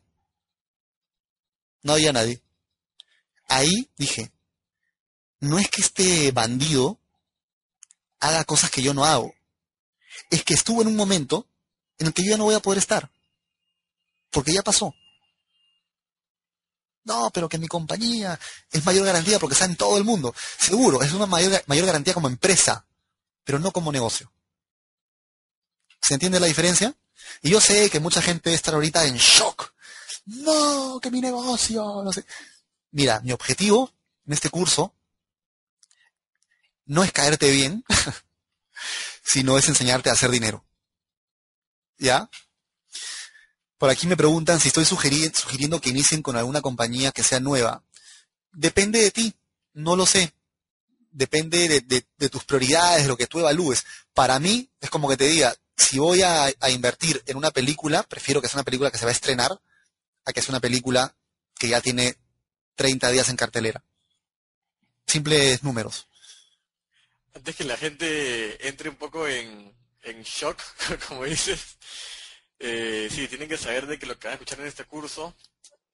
No había nadie. Ahí dije, no es que este bandido haga cosas que yo no hago. Es que estuvo en un momento en el que yo ya no voy a poder estar. Porque ya pasó. No, pero que mi compañía es mayor garantía porque está en todo el mundo. Seguro, es una mayor, garantía como empresa, pero no como negocio. ¿Se entiende la diferencia? Y yo sé que mucha gente está ahorita en shock. No, que mi negocio, no. Mira, mi objetivo en este curso no es caerte bien, sino es enseñarte a hacer dinero. ¿Ya? Por aquí me preguntan si estoy sugiriendo que inicien con alguna compañía que sea nueva. Depende de ti, no lo sé. Depende de, tus prioridades, de lo que tú evalúes. Para mí es como que te diga, si voy a, invertir en una película, prefiero que sea una película que se va a estrenar a que sea una película que ya tiene 30 días en cartelera. Simples números. Antes que la gente entre un poco en, en shock, como dices, eh, sí, tienen que saber de que lo que van a escuchar en este curso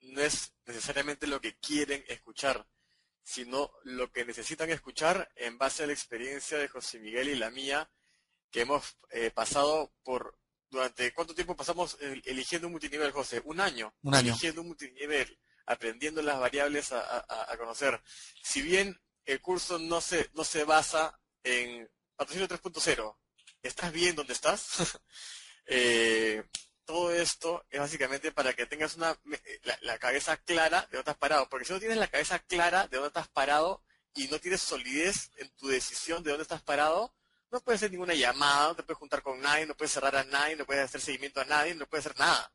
no es necesariamente lo que quieren escuchar, sino lo que necesitan escuchar en base a la experiencia de José Miguel y la mía, que hemos eh, pasado por, durante, ¿cuánto tiempo pasamos eligiendo un multinivel, José? Un año. Un año. Eligiendo un multinivel, aprendiendo las variables a, a conocer. Si bien el curso no se, no se basa en patrocinio 3.0, ¿estás bien donde estás? Eh, todo esto es básicamente para que tengas una la, cabeza clara de dónde estás parado. Porque si no tienes la cabeza clara de dónde estás parado y no tienes solidez en tu decisión de dónde estás parado, no puedes hacer ninguna llamada, no te puedes juntar con nadie, no puedes cerrar a nadie, no puedes hacer seguimiento a nadie, no puedes hacer nada.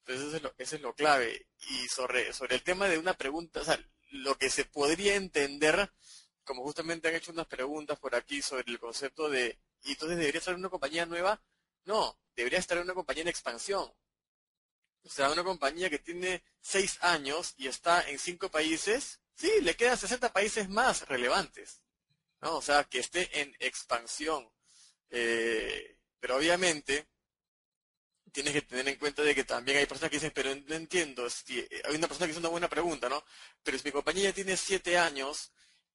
Entonces eso es lo, eso es lo clave. Y sobre, sobre el tema de una pregunta, o sea, lo que se podría entender, como justamente han hecho unas preguntas por aquí sobre el concepto de, y entonces debería ser una compañía nueva, no, debería estar en una compañía en expansión. O sea, una compañía que tiene seis años y está en cinco países, sí, le quedan 60 países más relevantes. ¿no? O sea, que esté en expansión. Eh, pero obviamente tienes que tener en cuenta de que también hay personas que dicen, pero no entiendo, si, hay una persona que hizo una buena pregunta, ¿no? Pero si mi compañía ya tiene siete años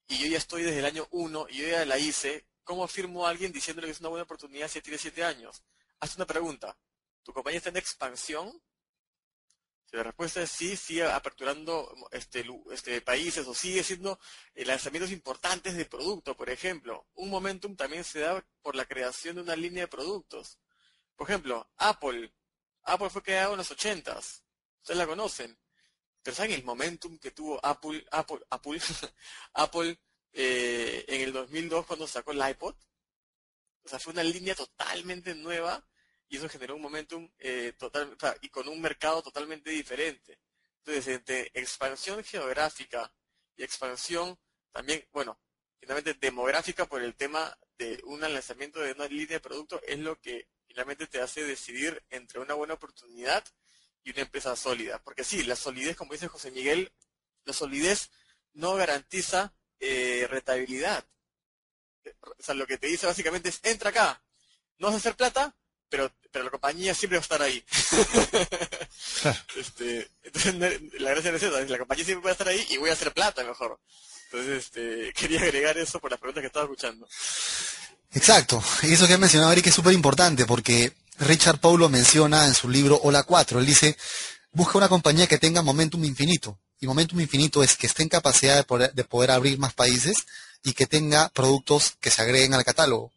y yo ya estoy desde el año uno y yo ya la hice, ¿cómo afirmo a alguien diciéndole que es una buena oportunidad si tiene siete años? Haz una pregunta. ¿Tu compañía está en expansión? Si la respuesta es sí, sigue aperturando este, este, países o sigue siendo eh, lanzamientos importantes de producto, por ejemplo. Un momentum también se da por la creación de una línea de productos. Por ejemplo, Apple. Apple fue creado en los 80s. Ustedes la conocen. Pero ¿saben el momentum que tuvo Apple, Apple, Apple, Apple eh, en el 2002 cuando sacó el iPod? O sea, fue una línea totalmente nueva y eso generó un momentum eh, total, y con un mercado totalmente diferente. Entonces, entre expansión geográfica y expansión también, bueno, finalmente demográfica por el tema de un lanzamiento de una línea de producto es lo que finalmente te hace decidir entre una buena oportunidad y una empresa sólida. Porque sí, la solidez, como dice José Miguel, la solidez no garantiza eh, rentabilidad. O sea, lo que te dice básicamente es, entra acá, no vas a hacer plata, pero, pero la compañía siempre va a estar ahí. este, entonces, la gracia es esa, la compañía siempre va a estar ahí y voy a hacer plata mejor. Entonces, este, quería agregar eso por las preguntas que estaba escuchando. Exacto, y eso que ha mencionado Eric es súper importante porque Richard Paulo menciona en su libro Hola 4, él dice, busca una compañía que tenga momentum infinito. Y momentum infinito es que esté en capacidad de poder, de poder abrir más países y que tenga productos que se agreguen al catálogo.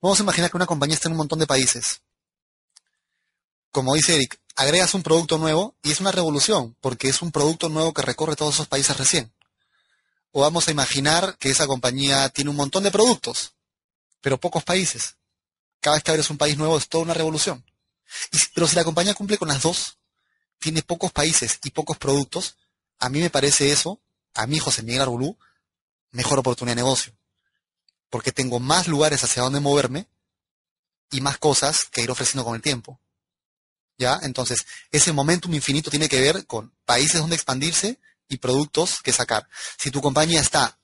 Vamos a imaginar que una compañía está en un montón de países. Como dice Eric, agregas un producto nuevo y es una revolución, porque es un producto nuevo que recorre todos esos países recién. O vamos a imaginar que esa compañía tiene un montón de productos, pero pocos países. Cada vez que abres un país nuevo es toda una revolución. pero si la compañía cumple con las dos, tiene pocos países y pocos productos, a mí me parece eso, a mí José Miguel Arbulú, mejor oportunidad de negocio porque tengo más lugares hacia donde moverme y más cosas que ir ofreciendo con el tiempo. ¿Ya? Entonces, ese momentum infinito tiene que ver con países donde expandirse y productos que sacar. Si tu compañía está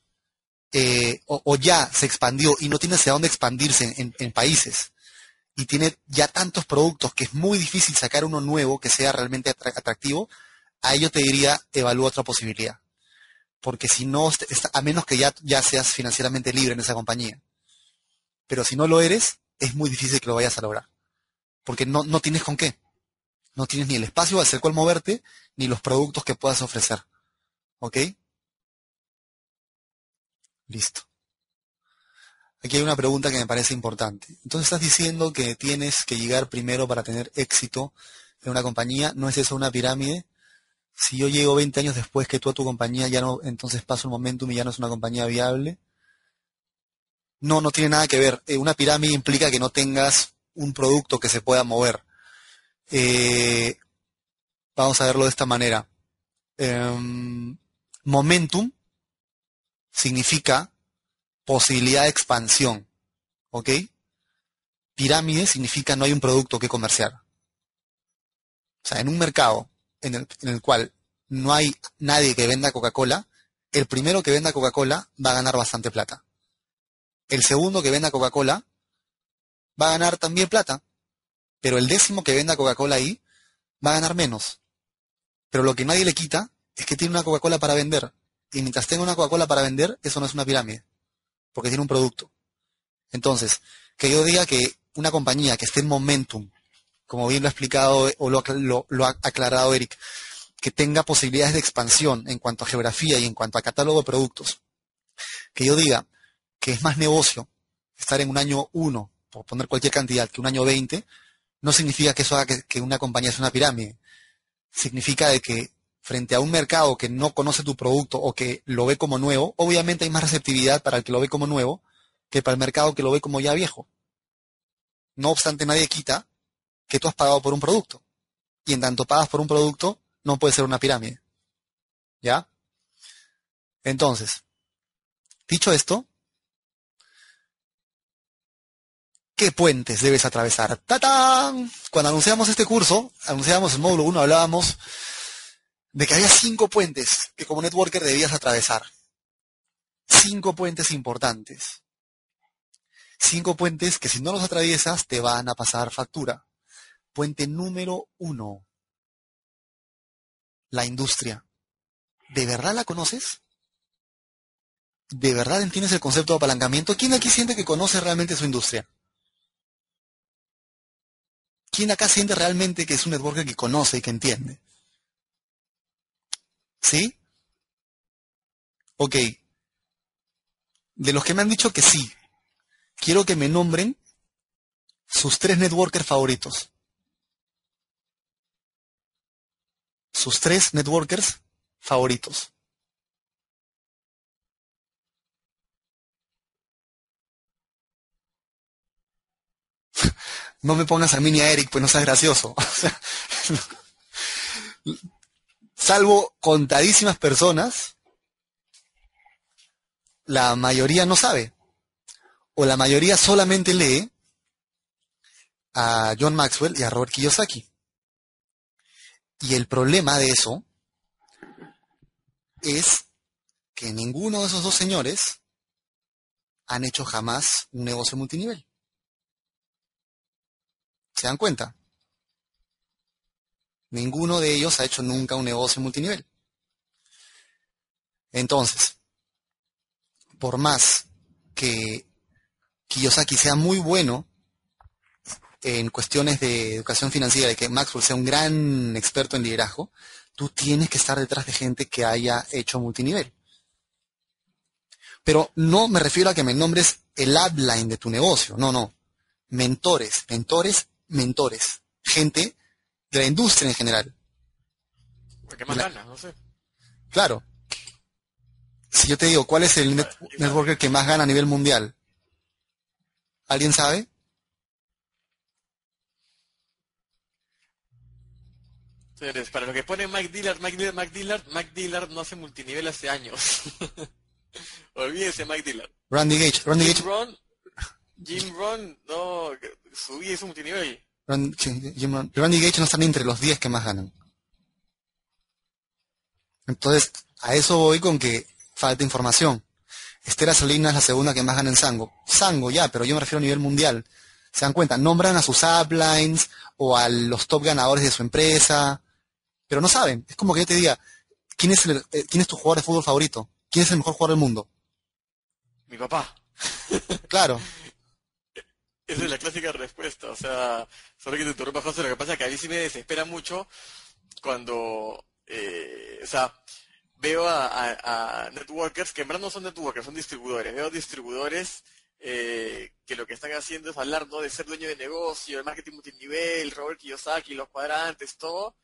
eh, o, ya se expandió y no tiene hacia dónde expandirse en, en, países y tiene ya tantos productos que es muy difícil sacar uno nuevo que sea realmente atractivo, a ello te diría, evalúa otra posibilidad porque si no, a menos que ya, ya seas financieramente libre en esa compañía. Pero si no lo eres, es muy difícil que lo vayas a lograr. Porque no, no tienes con qué. No tienes ni el espacio hacia el cual moverte, ni los productos que puedas ofrecer. ¿Ok? Listo. Aquí hay una pregunta que me parece importante. Entonces estás diciendo que tienes que llegar primero para tener éxito en una compañía. ¿No es eso una pirámide? Si yo llego 20 años después que tú a tu compañía ya no, entonces pasa un momentum y ya no es una compañía viable. No, no tiene nada que ver. Eh, una pirámide implica que no tengas un producto que se pueda mover. Eh, vamos a verlo de esta manera. Em, momentum significa posibilidad de expansión. ¿Ok? Pirámide significa no hay un producto que comerciar. O sea, en un mercado en el, cual no hay nadie que venda Coca-Cola, el primero que venda Coca-Cola va a ganar bastante plata. El segundo que venda Coca-Cola va a ganar también plata, pero el décimo que venda Coca-Cola ahí va a ganar menos. Pero lo que nadie le quita es que tiene una Coca-Cola para vender. Y mientras tenga una Coca-Cola para vender, eso no es una pirámide, porque tiene un producto. Entonces, que yo diga que una compañía que esté en momentum, como bien lo ha explicado o lo, ha aclarado Eric, que tenga posibilidades de expansión en cuanto a geografía y en cuanto a catálogo de productos. Que yo diga que es más negocio estar en un año 1, por poner cualquier cantidad, que un año 20, no significa que eso haga que, una compañía sea una pirámide. Significa que frente a un mercado que no conoce tu producto o que lo ve como nuevo, obviamente hay más receptividad para el que lo ve como nuevo que para el mercado que lo ve como ya viejo. No obstante, nadie quita que tú has pagado por un producto. Y en tanto pagas por un producto, no puede ser una pirámide. ¿Ya? Entonces, dicho esto, ¿qué puentes debes atravesar? ¡Tatán! Cuando anunciamos este curso, anunciamos el módulo 1, hablábamos de que había cinco puentes que como networker debías atravesar. Cinco puentes importantes. Cinco puentes que si no los atraviesas te van a pasar factura. Puente número uno. La industria. ¿De verdad la conoces? ¿De verdad entiendes el concepto de apalancamiento? ¿Quién aquí siente que conoce realmente su industria? ¿Quién acá siente realmente que es un networker que conoce y que entiende? ¿Sí? Ok. De los que me han dicho que sí, quiero que me nombren sus tres networkers favoritos. Sus tres networkers favoritos. no me pongas a mí ni a Eric, pues no seas gracioso. salvo contadísimas personas, la mayoría no sabe. O la mayoría solamente lee a John Maxwell y a Robert Kiyosaki. Y el problema de eso es que ninguno de esos dos señores han hecho jamás un negocio multinivel. ¿Se dan cuenta? Ninguno de ellos ha hecho nunca un negocio multinivel. Entonces, por más que Kiyosaki sea muy bueno en cuestiones de educación financiera y que Maxwell sea un gran experto en liderazgo, tú tienes que estar detrás de gente que haya hecho multinivel. Pero no me refiero a que me nombres el upline de tu negocio, no, no. Mentores, mentores, mentores. Gente de la industria en general. Porque más gana, no sé. Claro. Si yo te digo, ¿cuál es el networker que más gana a nivel mundial? ¿Alguien sabe? Para lo que pone Mike Dillard, Mike Dillard, Mike Dillard, Mike Dillard no hace multinivel hace años. Olvídese Mike Dillard. Randy Gage, Randy Jim Gage, Ron, Jim Ron, no, subí ese multinivel. Ran- sí, Jim Ron- Randy Gage no está ni entre los 10 que más ganan. Entonces, a eso voy con que falta información. Estela Salina es la segunda que más gana en Sango. Sango, ya, pero yo me refiero a nivel mundial. Se dan cuenta, nombran a sus uplines o a los top ganadores de su empresa, pero no saben. Es como que yo te diga, ¿quién es, el- eh, ¿quién es tu jugador de fútbol favorito? ¿Quién es el mejor jugador del mundo? Mi papá. Claro, Esa es la clásica respuesta. O sea, solo que te interrumpa, José, lo que pasa es que a mí sí me desespera mucho cuando, eh, o sea, veo a, a- a networkers, que en verdad no son networkers, son distribuidores. Veo distribuidores eh, que lo que están haciendo es hablar ¿no? de ser dueño de negocio, de marketing multinivel, Robert Kiyosaki, los cuadrantes, todo,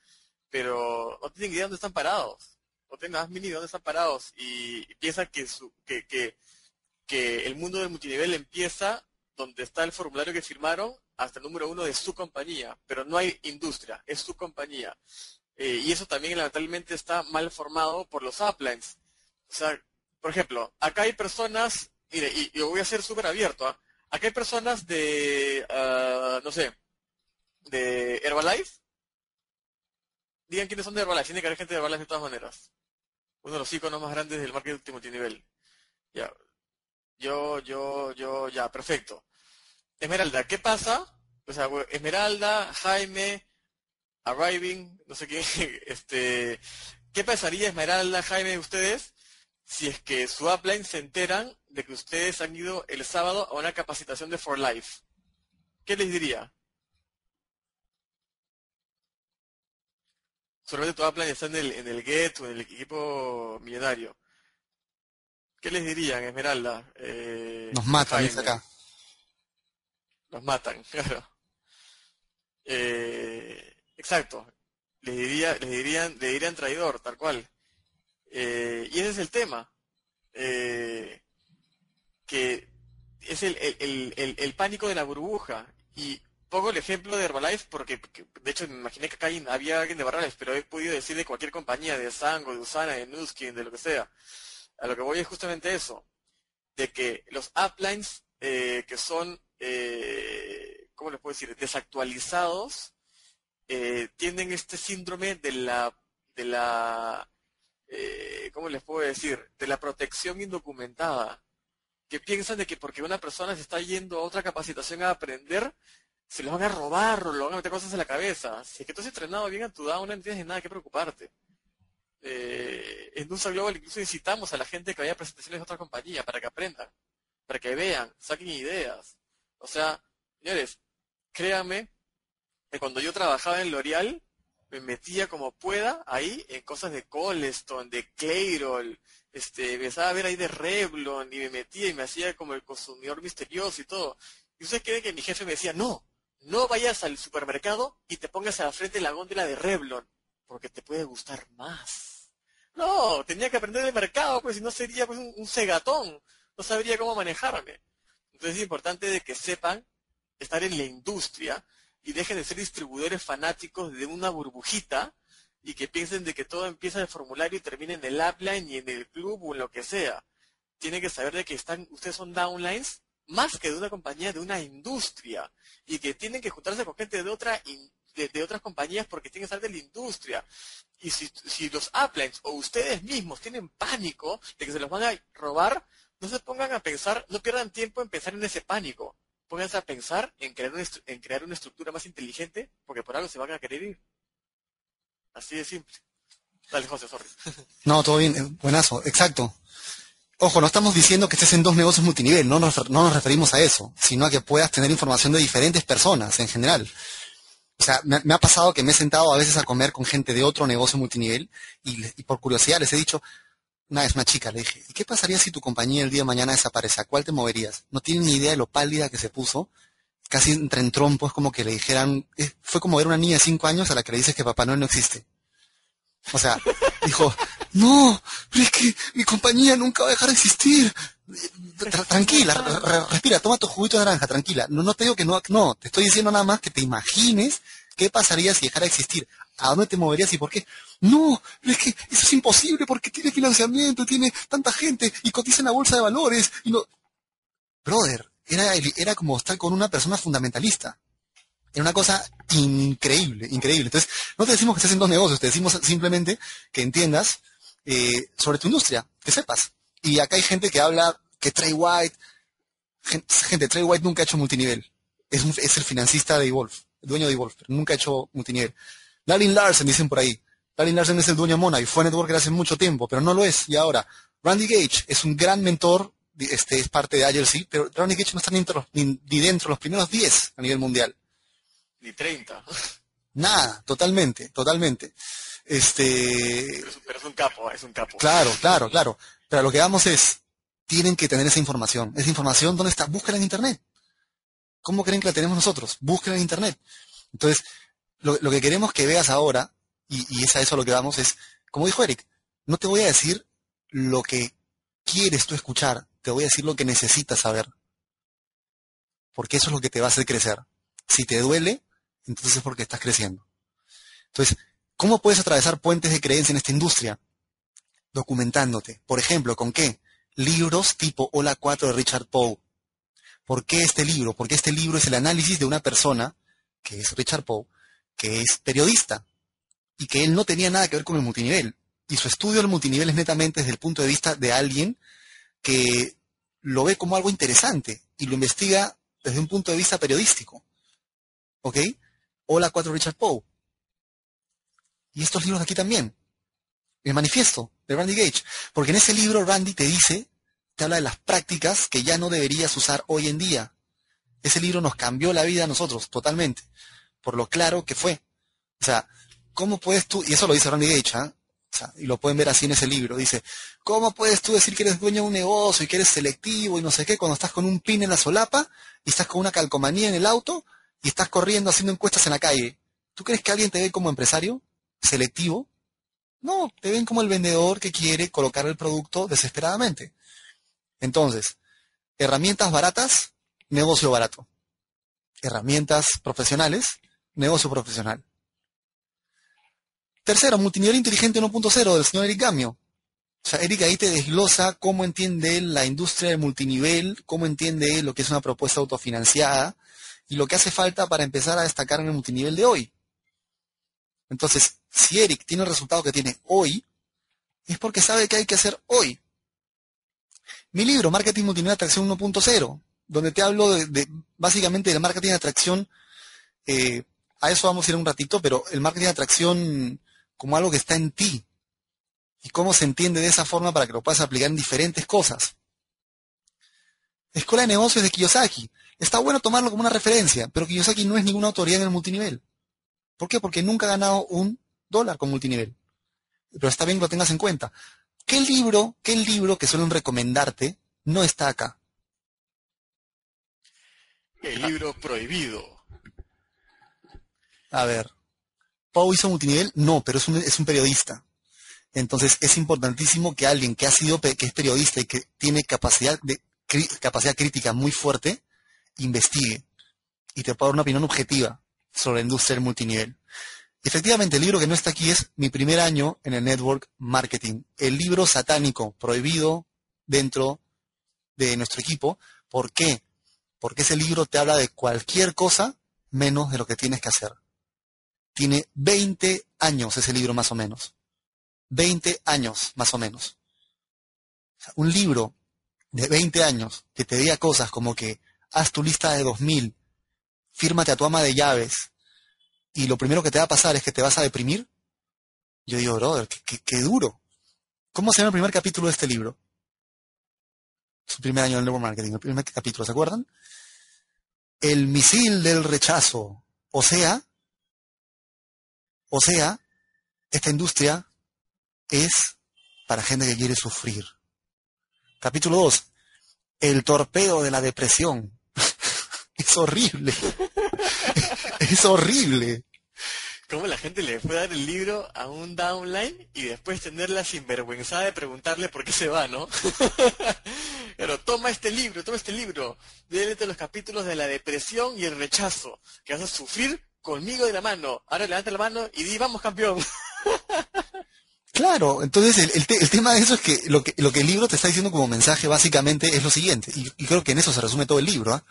pero no tienen idea de dónde están parados. No tienen más mínimo de dónde están parados. Y, y piensan que, su, que, que, que el mundo del multinivel empieza donde está el formulario que firmaron hasta el número uno de su compañía, pero no hay industria, es su compañía. Eh, y eso también lamentablemente está mal formado por los uplines. O sea, por ejemplo, acá hay personas, mire, y, y voy a ser súper abierto, ¿ah? acá hay personas de, ah, no sé, de Herbalife. Digan quiénes son de Herbalife, tiene que haber gente de Herbalife de todas maneras. Uno de los iconos más grandes del marketing multinivel. Ya, yo, yo, yo, ya, perfecto. Esmeralda, ¿qué pasa? O sea, Esmeralda, Jaime, Arriving, no sé qué, este, ¿qué pasaría Esmeralda, Jaime, ustedes, si es que su upline se enteran de que ustedes han ido el sábado a una capacitación de For Life? ¿Qué les diría? Solamente upline está en el, en el Get o en el equipo millonario. ¿Qué les dirían, Esmeralda? Eh, nos matan, dice acá. Los matan, claro. Eh, exacto. Les diría, les dirían, le dirían traidor, tal cual. Eh, y ese es el tema. Eh, que es el, el, el, el- el pánico de la burbuja. Y pongo el ejemplo de Herbalife porque, que- de hecho, me imaginé que acá había alguien de Herbalife, pero he podido decir de cualquier compañía, de Sango, de Usana, de Nuskin, de lo que sea. A lo que voy es justamente eso, de que los uplines eh, que son, eh, ¿cómo les puedo decir?, desactualizados, eh, tienen este síndrome de la, de la, eh, ¿cómo les puedo decir?, de la protección indocumentada, que piensan de que porque una persona se está yendo a otra capacitación a aprender, se lo van a robar o van a meter cosas en la cabeza. Si es que tú has entrenado bien a tu down, no tienes nada que preocuparte. Eh, en Nusa Global incluso incitamos a la gente que vaya a presentaciones de otra compañía para que aprendan, para que vean, saquen ideas. O sea, señores, créanme que cuando yo trabajaba en L'Oreal, me metía como pueda ahí en cosas de Coleston, de Clairol, este, empezaba a ver ahí de Revlon y me metía y me hacía como el consumidor misterioso y todo. Y ustedes creen que mi jefe me decía, no, no vayas al supermercado y te pongas a la frente de la góndola de Revlon, porque te puede gustar más. No, tenía que aprender del mercado, pues si no sería pues, un, un cegatón, no sabría cómo manejarme. Entonces es importante de que sepan estar en la industria y dejen de ser distribuidores fanáticos de una burbujita y que piensen de que todo empieza en el formulario y termina en el upline y en el club o en lo que sea. Tienen que saber de que están, ustedes son downlines más que de una compañía, de una industria y que tienen que juntarse con gente de otra de, otras compañías porque tienen que estar de la industria. Y si, si los uplines o ustedes mismos tienen pánico de que se los van a robar, no se pongan a pensar, no pierdan tiempo en pensar en ese pánico. pónganse a pensar en crear, en crear una estructura más inteligente, porque por algo se van a querer ir. Así de simple. Dale, José, sorry. No, todo bien, eh, buenazo, exacto. Ojo, no estamos diciendo que estés en dos negocios multinivel, no nos, no nos referimos a eso, sino a que puedas tener información de diferentes personas en general. O sea, me, ha pasado que me he sentado a veces a comer con gente de otro negocio multinivel y, por curiosidad les he dicho, una vez una chica, le dije, ¿y qué pasaría si tu compañía el día de mañana desaparece? ¿A cuál te moverías? No tienen ni idea de lo pálida que se puso. Casi entra en trompo, es como que le dijeran, eh, fue como ver una niña de cinco años a la que le dices que Papá Noel no existe. O sea, dijo, no, pero es que mi compañía nunca va a dejar de existir. Tra- tranquila, re- re- respira, toma tu juguito de naranja, tranquila. No, no te digo que no, no, te estoy diciendo nada más que te imagines qué pasaría si dejara de existir. ¿A dónde te moverías y por qué? No, pero es que eso es imposible porque tiene financiamiento, tiene tanta gente y cotiza en la bolsa de valores y no. Brother, era, era como estar con una persona fundamentalista. Era una cosa increíble, increíble. Entonces, no te decimos que estés en dos negocios, te decimos simplemente que entiendas eh, sobre tu industria, que sepas. Y acá hay gente que habla que Trey White, gen- gente, Trey White nunca ha hecho multinivel. Es, un- es el financista de Evolve, el dueño de Evolve, pero nunca ha hecho multinivel. Darlin Larsen, dicen por ahí. Darlin Larsen es el dueño de Mona y fue networker hace mucho tiempo, pero no lo es. Y ahora, Randy Gage es un gran mentor, este, es parte de IRC, pero Randy Gage no está ni dentro, ni, ni dentro de los primeros 10 a nivel mundial. Ni 30. Nada, totalmente, totalmente. Este, Pero es, un- pero es un capo, es un capo. claro, claro, claro. Pero lo que vamos es, tienen que tener esa información. Esa información, ¿dónde está? Búsquela en Internet. ¿Cómo creen que la tenemos nosotros? Búsquela en Internet. Entonces, lo, lo que queremos que veas ahora, y, y es a eso a lo que vamos, es, como dijo Eric, no te voy a decir lo que quieres tú escuchar, te voy a decir lo que necesitas saber. Porque eso es lo que te va a hacer crecer. Si te duele, entonces es porque estás creciendo. Entonces, ¿cómo puedes atravesar puentes de creencia en esta industria? Documentándote. Por ejemplo, ¿con qué? Libros tipo Hola 4 de Richard Poe. ¿Por qué este libro? Porque este libro es el análisis de una persona, que es Richard Poe, que es periodista y que él no tenía nada que ver con el multinivel. Y su estudio del multinivel es netamente desde el punto de vista de alguien que lo ve como algo interesante y lo investiga desde un punto de vista periodístico. ¿Ok? Hola 4 Richard Poe. Y estos libros de aquí también. El manifiesto de Randy Gage. Porque en ese libro Randy te dice, te habla de las prácticas que ya no deberías usar hoy en día. Ese libro nos cambió la vida a nosotros totalmente. Por lo claro que fue. O sea, ¿cómo puedes tú, y eso lo dice Randy Gage, ¿ah? O sea, y lo pueden ver así en ese libro, dice, ¿cómo puedes tú decir que eres dueño de un negocio y que eres selectivo y no sé qué cuando estás con un pin en la solapa y estás con una calcomanía en el auto y estás corriendo haciendo encuestas en la calle? ¿Tú crees que alguien te ve como empresario selectivo? No, te ven como el vendedor que quiere colocar el producto desesperadamente. Entonces, herramientas baratas, negocio barato. Herramientas profesionales, negocio profesional. Tercero, multinivel inteligente 1.0 del señor Eric Gamio. O sea, Eric ahí te desglosa cómo entiende él la industria del multinivel, cómo entiende él lo que es una propuesta autofinanciada y lo que hace falta para empezar a destacar en el multinivel de hoy. Entonces, si Eric tiene el resultado que tiene hoy, es porque sabe que hay que hacer hoy. Mi libro, Marketing Multinivel Atracción 1.0, donde te hablo de, de, básicamente del marketing de atracción, eh, a eso vamos a ir un ratito, pero el marketing de atracción como algo que está en ti y cómo se entiende de esa forma para que lo puedas aplicar en diferentes cosas. Escuela de negocios de Kiyosaki. Está bueno tomarlo como una referencia, pero Kiyosaki no es ninguna autoridad en el multinivel. ¿Por qué? Porque nunca ha ganado un dólar con multinivel. Pero está bien que lo tengas en cuenta. ¿Qué libro, qué libro que suelen recomendarte no está acá? El libro prohibido. A ver. ¿Pau hizo multinivel? No, pero es un, es un periodista. Entonces es importantísimo que alguien que ha sido, que es periodista y que tiene capacidad de capacidad crítica muy fuerte, investigue y te pueda dar una opinión objetiva sobre la industria del multinivel. Efectivamente, el libro que no está aquí es Mi primer año en el network marketing, el libro satánico prohibido dentro de nuestro equipo. ¿Por qué? Porque ese libro te habla de cualquier cosa menos de lo que tienes que hacer. Tiene 20 años ese libro más o menos. 20 años más o menos. Un libro de 20 años que te diga cosas como que haz tu lista de 2000, fírmate a tu ama de llaves, y lo primero que te va a pasar es que te vas a deprimir, yo digo, brother, qué, duro. ¿Cómo se llama el primer capítulo de este libro? Su primer año en network marketing, el primer capítulo, ¿se acuerdan? El misil del rechazo. O sea, o sea, esta industria es para gente que quiere sufrir. Capítulo 2. El torpedo de la depresión. es horrible. es horrible. ¿Cómo la gente le puede dar el libro a un downline y después tener la sinvergüenza de preguntarle por qué se va, ¿no? Pero toma este libro, toma este libro, léete los capítulos de la depresión y el rechazo, que vas a sufrir conmigo de la mano. Ahora levanta la mano y di, vamos campeón. Claro, entonces el, tema de eso es que lo, que lo que el libro te está diciendo como mensaje básicamente es lo siguiente, y, creo que en eso se resume todo el libro. ¿ah?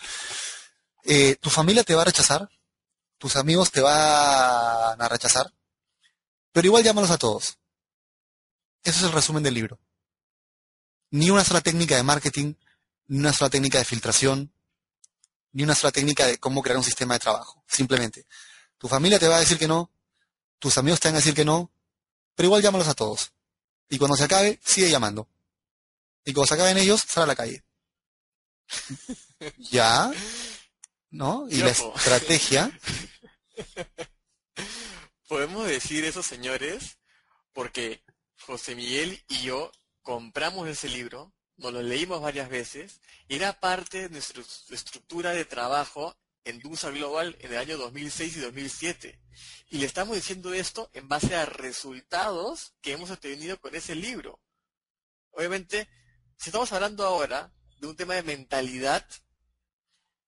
Eh, tu familia te va a rechazar, tus amigos te van a rechazar, pero igual llámalos a todos. Eso es el resumen del libro. Ni una sola técnica de marketing, ni una sola técnica de filtración, ni una sola técnica de cómo crear un sistema de trabajo. Simplemente, tu familia te va a decir que no, tus amigos te van a decir que no, pero igual llámalos a todos. Y cuando se acabe, sigue llamando. Y cuando se acaben ellos, sale a la calle. ¿Ya? ¿No? Y la estrategia. Podemos decir eso, señores, porque José Miguel y yo compramos ese libro, nos lo leímos varias veces, y era parte de nuestra estructura de trabajo en Dunsa Global en el año 2006 y 2007. Y le estamos diciendo esto en base a resultados que hemos obtenido con ese libro. Obviamente, si estamos hablando ahora de un tema de mentalidad,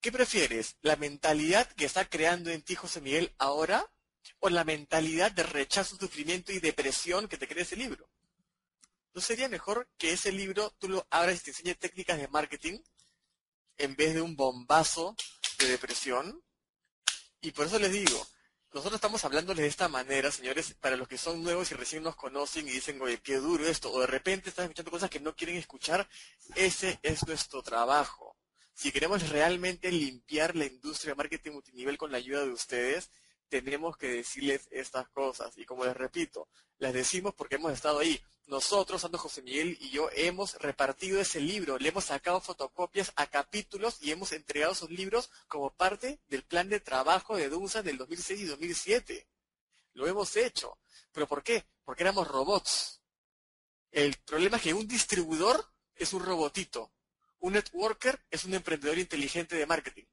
¿Qué prefieres? ¿La mentalidad que está creando en ti José Miguel ahora o la mentalidad de rechazo, sufrimiento y depresión que te crea ese libro? ¿No sería mejor que ese libro tú lo abras y te enseñe técnicas de marketing en vez de un bombazo de depresión? Y por eso les digo, nosotros estamos hablándoles de esta manera, señores, para los que son nuevos y recién nos conocen y dicen, oye, qué duro esto, o de repente están escuchando cosas que no quieren escuchar, ese es nuestro trabajo si queremos realmente limpiar la industria de marketing multinivel con la ayuda de ustedes, tenemos que decirles estas cosas. Y como les repito, las decimos porque hemos estado ahí. Nosotros, Santo José Miguel y yo, hemos repartido ese libro, le hemos sacado fotocopias a capítulos y hemos entregado esos libros como parte del plan de trabajo de DUNSA del 2006 y 2007. Lo hemos hecho. ¿Pero por qué? Porque éramos robots. El problema es que un distribuidor es un robotito un networker es un emprendedor inteligente de marketing.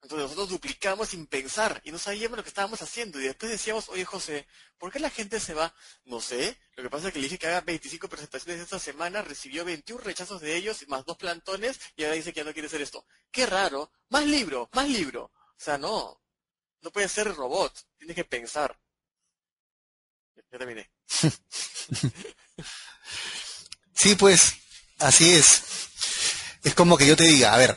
Entonces nosotros duplicamos sin pensar y no sabíamos lo que estábamos haciendo. Y después decíamos, oye José, ¿por qué la gente se va? No sé. Lo que pasa es que le dije que haga 25 presentaciones esta semana, recibió 21 rechazos de ellos, más dos plantones, y ahora dice que ya no quiere hacer esto. Qué raro. Más libro, más libro. O sea, no. No puede ser robot. Tiene que pensar. Ya terminé. sí, pues, así es. Es como que yo te diga, a ver,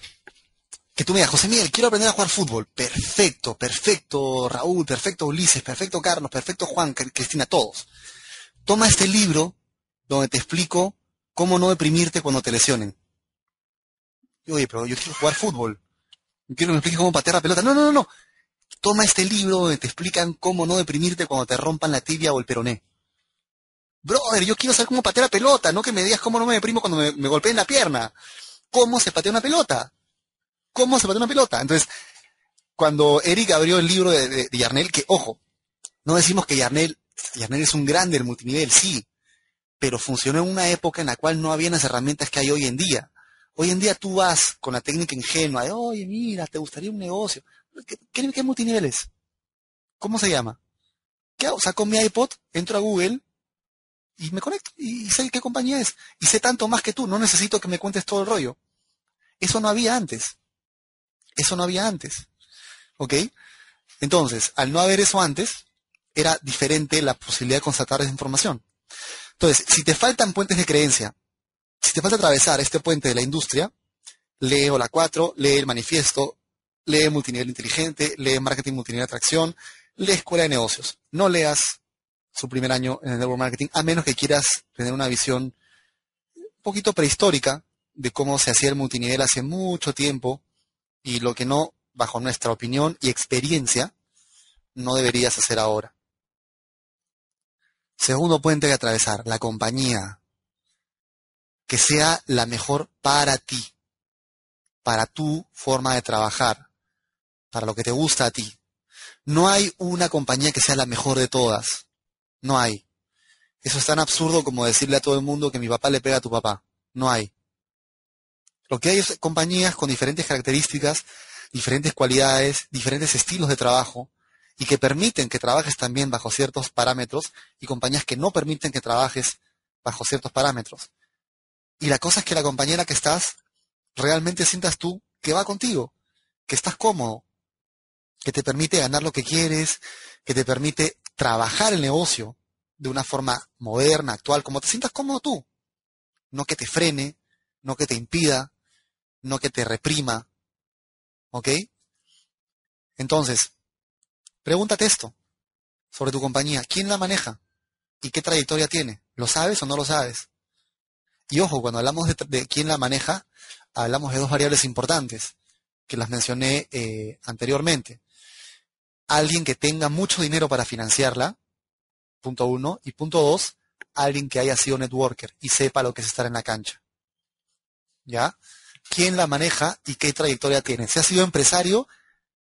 que tú me digas, José Miguel, quiero aprender a jugar fútbol. Perfecto, perfecto, Raúl, perfecto, Ulises, perfecto, Carlos, perfecto, Juan, Cristina, todos. Toma este libro donde te explico cómo no deprimirte cuando te lesionen. oye, pero yo quiero jugar fútbol. quiero que me expliques cómo patear la pelota. No, no, no, no. Toma este libro donde te explican cómo no deprimirte cuando te rompan la tibia o el peroné. Brother, yo quiero saber cómo patear la pelota, no que me digas cómo no me deprimo cuando me golpeen la pierna cómo se patea una pelota. ¿Cómo se patea una pelota? Entonces, cuando Eric abrió el libro de, Yarnell, que ojo, no decimos que Yarnell, Yarnell es un grande el multinivel, sí, pero funcionó en una época en la cual no había las herramientas que hay hoy en día. Hoy en día tú vas con la técnica ingenua de, oye, mira, te gustaría un negocio. ¿Qué, qué, multinivel es? ¿Cómo se llama? ¿Qué hago? Saco mi iPod, entro a Google y me conecto y sé qué compañía es. Y sé tanto más que tú, no necesito que me cuentes todo el rollo. Eso no había antes. Eso no había antes. ¿Ok? Entonces, al no haber eso antes, era diferente la posibilidad de constatar esa información. Entonces, si te faltan puentes de creencia, si te falta atravesar este puente de la industria, lee la 4, lee el manifiesto, lee multinivel inteligente, lee marketing multinivel atracción, lee escuela de negocios. No leas su primer año en el network marketing, a menos que quieras tener una visión un poquito prehistórica de cómo se hacía el multinivel hace mucho tiempo y lo que no, bajo nuestra opinión y experiencia, no deberías hacer ahora. Segundo puente que atravesar, la compañía. Que sea la mejor para ti, para tu forma de trabajar, para lo que te gusta a ti. No hay una compañía que sea la mejor de todas. No hay. Eso es tan absurdo como decirle a todo el mundo que mi papá le pega a tu papá. No hay. Lo que hay es compañías con diferentes características, diferentes cualidades, diferentes estilos de trabajo y que permiten que trabajes también bajo ciertos parámetros y compañías que no permiten que trabajes bajo ciertos parámetros. Y la cosa es que la compañera que estás realmente sientas tú que va contigo, que estás cómodo, que te permite ganar lo que quieres, que te permite trabajar el negocio de una forma moderna, actual, como te sientas cómodo tú. No que te frene, no que te impida, no que te reprima. ¿Ok? Entonces, pregúntate esto sobre tu compañía. ¿Quién la maneja? ¿Y qué trayectoria tiene? ¿Lo sabes o no lo sabes? Y ojo, cuando hablamos de, quién la maneja, hablamos de dos variables importantes que las mencioné eh, anteriormente. Alguien que tenga mucho dinero para financiarla, punto uno, y punto dos, alguien que haya sido networker y sepa lo que es estar en la cancha. ¿Ya? quién la maneja y qué trayectoria tiene. Si ha sido empresario,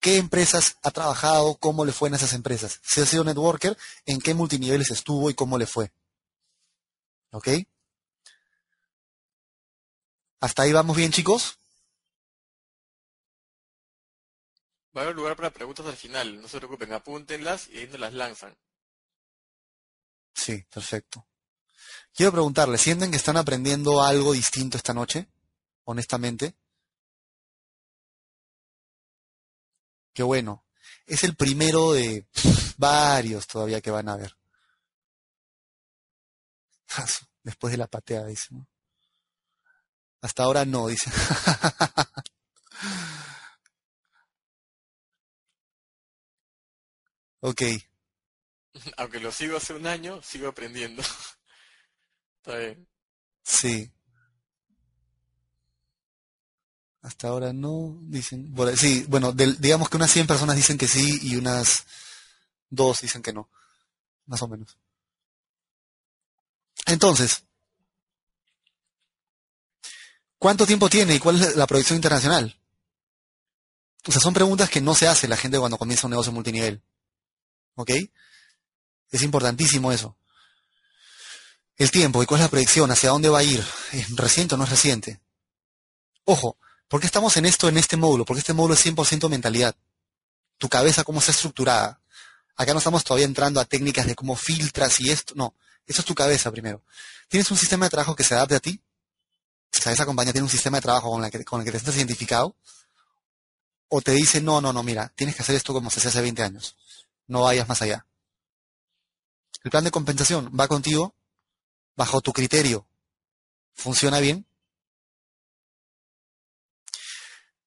qué empresas ha trabajado, cómo le fue en esas empresas. Si ha sido networker, en qué multiniveles estuvo y cómo le fue. ¿Ok? ¿Hasta ahí vamos bien, chicos? Va a haber lugar para preguntas al final, no se preocupen, apúntenlas y ahí nos las lanzan. Sí, perfecto. Quiero preguntarles, ¿sienten que están aprendiendo algo distinto esta noche? honestamente. Qué bueno. Es el primero de varios todavía que van a ver. Después de la pateada, dice. Hasta ahora no, dice. ok. Aunque lo sigo hace un año, sigo aprendiendo. Está bien. Sí. Hasta ahora no, dicen. sí, bueno, digamos que unas 100 personas dicen que sí y unas dos dicen que no. Más o menos. Entonces, ¿cuánto tiempo tiene y cuál es la proyección internacional? O sea, son preguntas que no se hace la gente cuando comienza un negocio multinivel. ¿Ok? Es importantísimo eso. El tiempo y cuál es la proyección, hacia dónde va a ir. ¿Es reciente o no es reciente? Ojo, ¿Por qué estamos en esto, en este módulo? Porque este módulo es 100% mentalidad. Tu cabeza, cómo está estructurada. Acá no estamos todavía entrando a técnicas de cómo filtras y esto. No, eso es tu cabeza primero. ¿Tienes un sistema de trabajo que se adapte a ti? Esa compañía tiene un sistema de trabajo con, el que te sientes identificado. O te dice, no, no, no, mira, tienes que hacer esto como se hacía hace 20 años. No vayas más allá. El plan de compensación va contigo bajo tu criterio. ¿Funciona bien?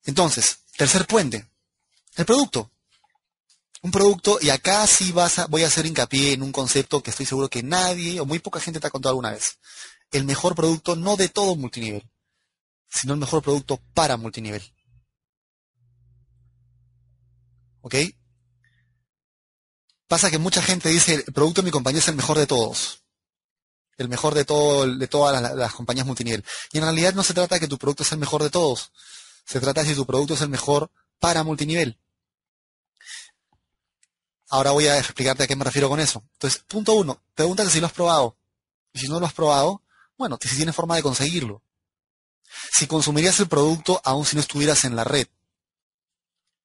Entonces, tercer puente, el producto. Un producto, y acá sí vas a, voy a hacer hincapié en un concepto que estoy seguro que nadie o muy poca gente te ha contado alguna vez. El mejor producto no de todo multinivel, sino el mejor producto para multinivel. ¿Ok? Pasa que mucha gente dice, el producto de mi compañía es el mejor de todos. El mejor de, de todas las, compañías multinivel. Y en realidad no se trata de que tu producto es el mejor de todos, se trata de si tu producto es el mejor para multinivel. Ahora voy a explicarte a qué me refiero con eso. Entonces, punto uno, pregúntate si lo has probado. Y si no lo has probado, bueno, si tienes forma de conseguirlo. Si consumirías el producto aún si no estuvieras en la red.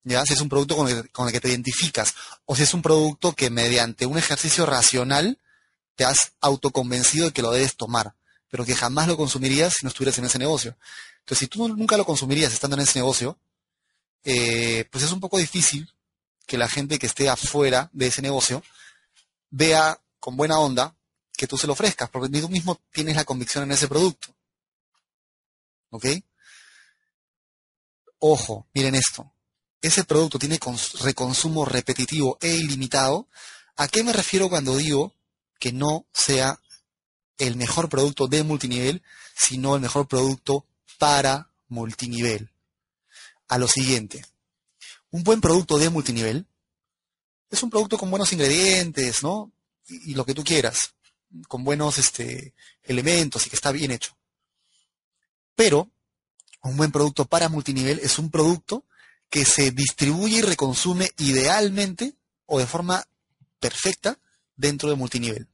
¿Ya? Si es un producto con el, que te identificas. O si es un producto que mediante un ejercicio racional te has autoconvencido de que lo debes tomar. Pero que jamás lo consumirías si no estuvieras en ese negocio. Entonces, si tú nunca lo consumirías estando en ese negocio, eh, pues es un poco difícil que la gente que esté afuera de ese negocio vea con buena onda que tú se lo ofrezcas, porque tú mismo tienes la convicción en ese producto. ¿Ok? Ojo, miren esto. Ese producto tiene reconsumo repetitivo e ilimitado. ¿A qué me refiero cuando digo que no sea el mejor producto de multinivel, sino el mejor producto para multinivel. a lo siguiente. Un buen producto de multinivel es un producto con buenos ingredientes, ¿no? Y, lo que tú quieras, con buenos este, elementos y que está bien hecho. Pero un buen producto para multinivel es un producto que se distribuye y reconsume idealmente o de forma perfecta dentro de multinivel.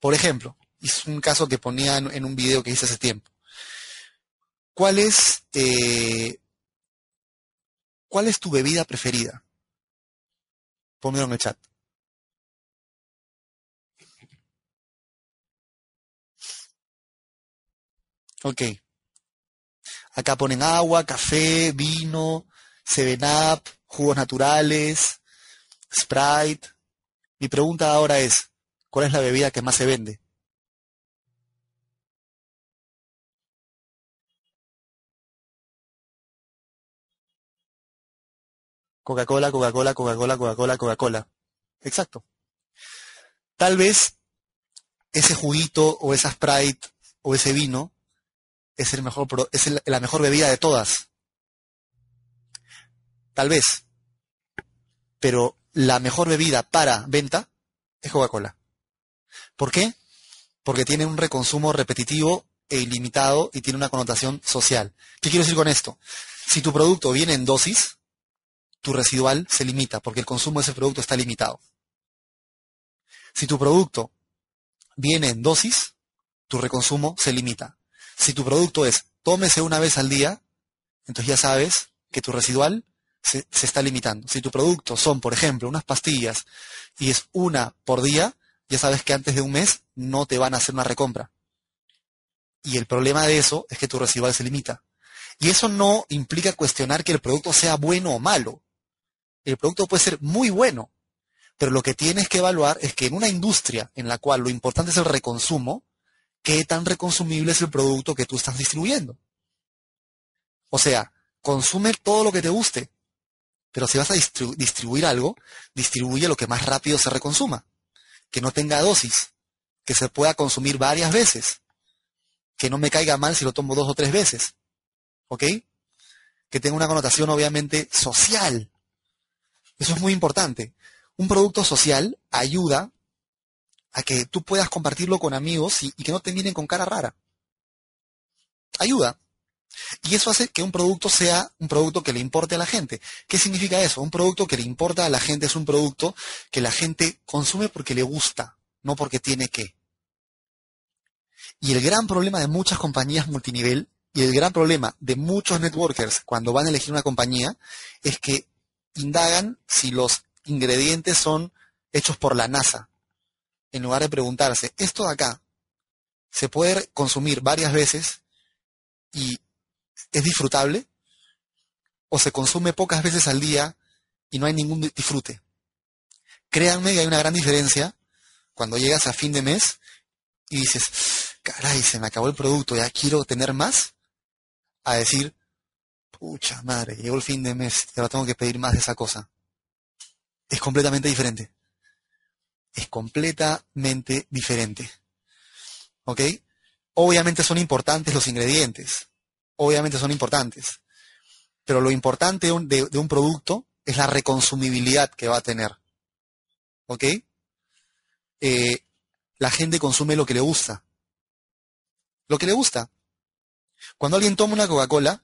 Por ejemplo, es un caso que ponía en, un video que hice hace tiempo. ¿Cuál es, eh, ¿Cuál es tu bebida preferida? Pónmelo en el chat. Ok. Acá ponen agua, café, vino, Seven jugos naturales, Sprite. Mi pregunta ahora es, ¿cuál es la bebida que más se vende? Coca-Cola, Coca-Cola, Coca-Cola, Coca-Cola, Coca-Cola. Exacto. Tal vez ese juguito o esa Sprite o ese vino es, el mejor, es la mejor bebida de todas. Tal vez. Pero la mejor bebida para venta es Coca-Cola. ¿Por qué? Porque tiene un reconsumo repetitivo e ilimitado y tiene una connotación social. ¿Qué quiero decir con esto? Si tu producto viene en dosis, tu residual se limita porque el consumo de ese producto está limitado. Si tu producto viene en dosis, tu reconsumo se limita. Si tu producto es tómese una vez al día, entonces ya sabes que tu residual se, está limitando. Si tu producto son, por ejemplo, unas pastillas y es una por día, ya sabes que antes de un mes no te van a hacer una recompra. Y el problema de eso es que tu residual se limita. Y eso no implica cuestionar que el producto sea bueno o malo. El producto puede ser muy bueno, pero lo que tienes que evaluar es que en una industria en la cual lo importante es el reconsumo, ¿qué tan reconsumible es el producto que tú estás distribuyendo? O sea, consume todo lo que te guste, pero si vas a distribuir algo, distribuye lo que más rápido se reconsuma, que no tenga dosis, que se pueda consumir varias veces, que no me caiga mal si lo tomo dos o tres veces, ¿ok? Que tenga una connotación obviamente social, eso es muy importante. Un producto social ayuda a que tú puedas compartirlo con amigos y, que no te miren con cara rara. Ayuda. Y eso hace que un producto sea un producto que le importe a la gente. ¿Qué significa eso? Un producto que le importa a la gente es un producto que la gente consume porque le gusta, no porque tiene que. Y el gran problema de muchas compañías multinivel y el gran problema de muchos networkers cuando van a elegir una compañía es que indagan si los ingredientes son hechos por la NASA, en lugar de preguntarse, ¿esto de acá se puede consumir varias veces y es disfrutable? ¿O se consume pocas veces al día y no hay ningún disfrute? Créanme que hay una gran diferencia cuando llegas a fin de mes y dices, caray, se me acabó el producto, ya quiero tener más, a decir, pucha madre, llegó el fin de mes ahora tengo que pedir más de esa cosa. Es completamente diferente. Es completamente diferente. ¿Ok? Obviamente son importantes los ingredientes. Obviamente son importantes. Pero lo importante de un, producto es la reconsumibilidad que va a tener. ¿Ok? Eh, la gente consume lo que le gusta. Lo que le gusta. Cuando alguien toma una Coca-Cola,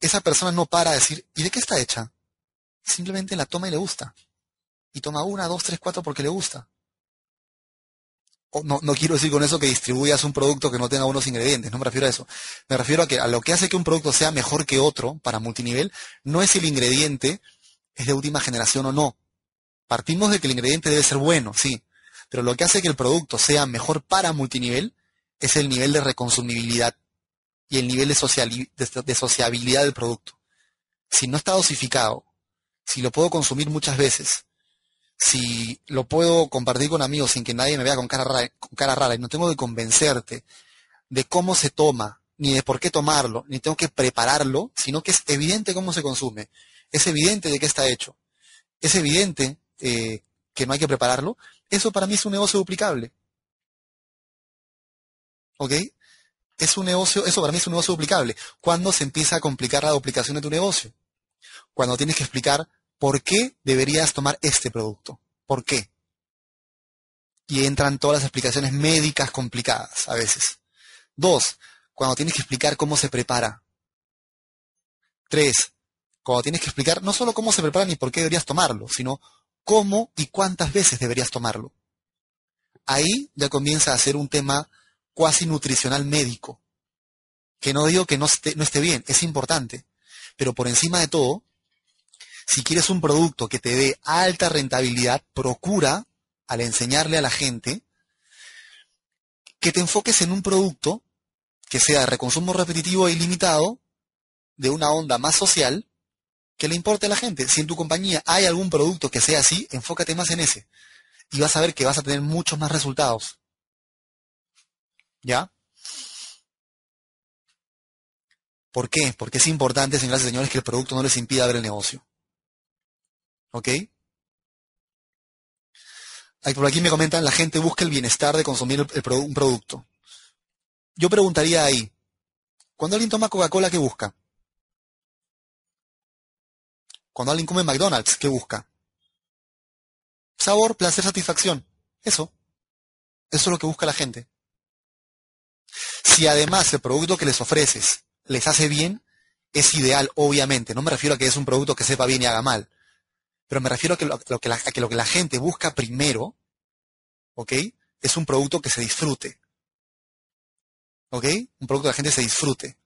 esa persona no para a decir, ¿y de qué está hecha? Simplemente la toma y le gusta. Y toma una, dos, tres, cuatro porque le gusta. No, quiero decir con eso que distribuyas un producto que no tenga unos ingredientes, no me refiero a eso. Me refiero a que a lo que hace que un producto sea mejor que otro para multinivel no es el ingrediente, es de última generación o no. Partimos de que el ingrediente debe ser bueno, sí. Pero lo que hace que el producto sea mejor para multinivel es el nivel de reconsumibilidad y el nivel de, sociabilidad del producto. Si no está dosificado, si lo puedo consumir muchas veces, si lo puedo compartir con amigos sin que nadie me vea con cara, rara, y no tengo que convencerte de cómo se toma, ni de por qué tomarlo, ni tengo que prepararlo, sino que es evidente cómo se consume, es evidente de qué está hecho, es evidente eh, que no hay que prepararlo, eso para mí es un negocio duplicable. ¿Ok? es un negocio, eso para mí es un negocio duplicable. ¿Cuándo se empieza a complicar la duplicación de tu negocio? Cuando tienes que explicar por qué deberías tomar este producto. ¿Por qué? Y entran todas las explicaciones médicas complicadas a veces. Dos, cuando tienes que explicar cómo se prepara. Tres, cuando tienes que explicar no solo cómo se prepara ni por qué deberías tomarlo, sino cómo y cuántas veces deberías tomarlo. Ahí ya comienza a ser un tema cuasi nutricional médico, que no digo que no no esté bien, es importante, pero por encima de todo, si quieres un producto que te dé alta rentabilidad, procura, al enseñarle a la gente, que te enfoques en un producto que sea de reconsumo repetitivo e ilimitado, de una onda más social, que le importe a la gente. Si en tu compañía hay algún producto que sea así, enfócate más en ese. Y vas a ver que vas a tener muchos más resultados. ¿Ya? ¿Por qué? Porque es importante, señoras y señores, que el producto no les impida ver el negocio. ¿Ok? por aquí me comentan, la gente busca el bienestar de consumir un producto. Yo preguntaría ahí, cuando alguien toma Coca-Cola, ¿qué busca? Cuando alguien come McDonald's, ¿qué busca? Sabor, placer, satisfacción. Eso. Eso es lo que busca la gente. Si además el producto que les ofreces les hace bien, es ideal, obviamente. No me refiero a que es un producto que sepa bien y haga mal. Pero me refiero a que lo, que, la, gente busca primero, ¿ok? Es un producto que se disfrute. ¿Ok? Un producto que la gente se disfrute.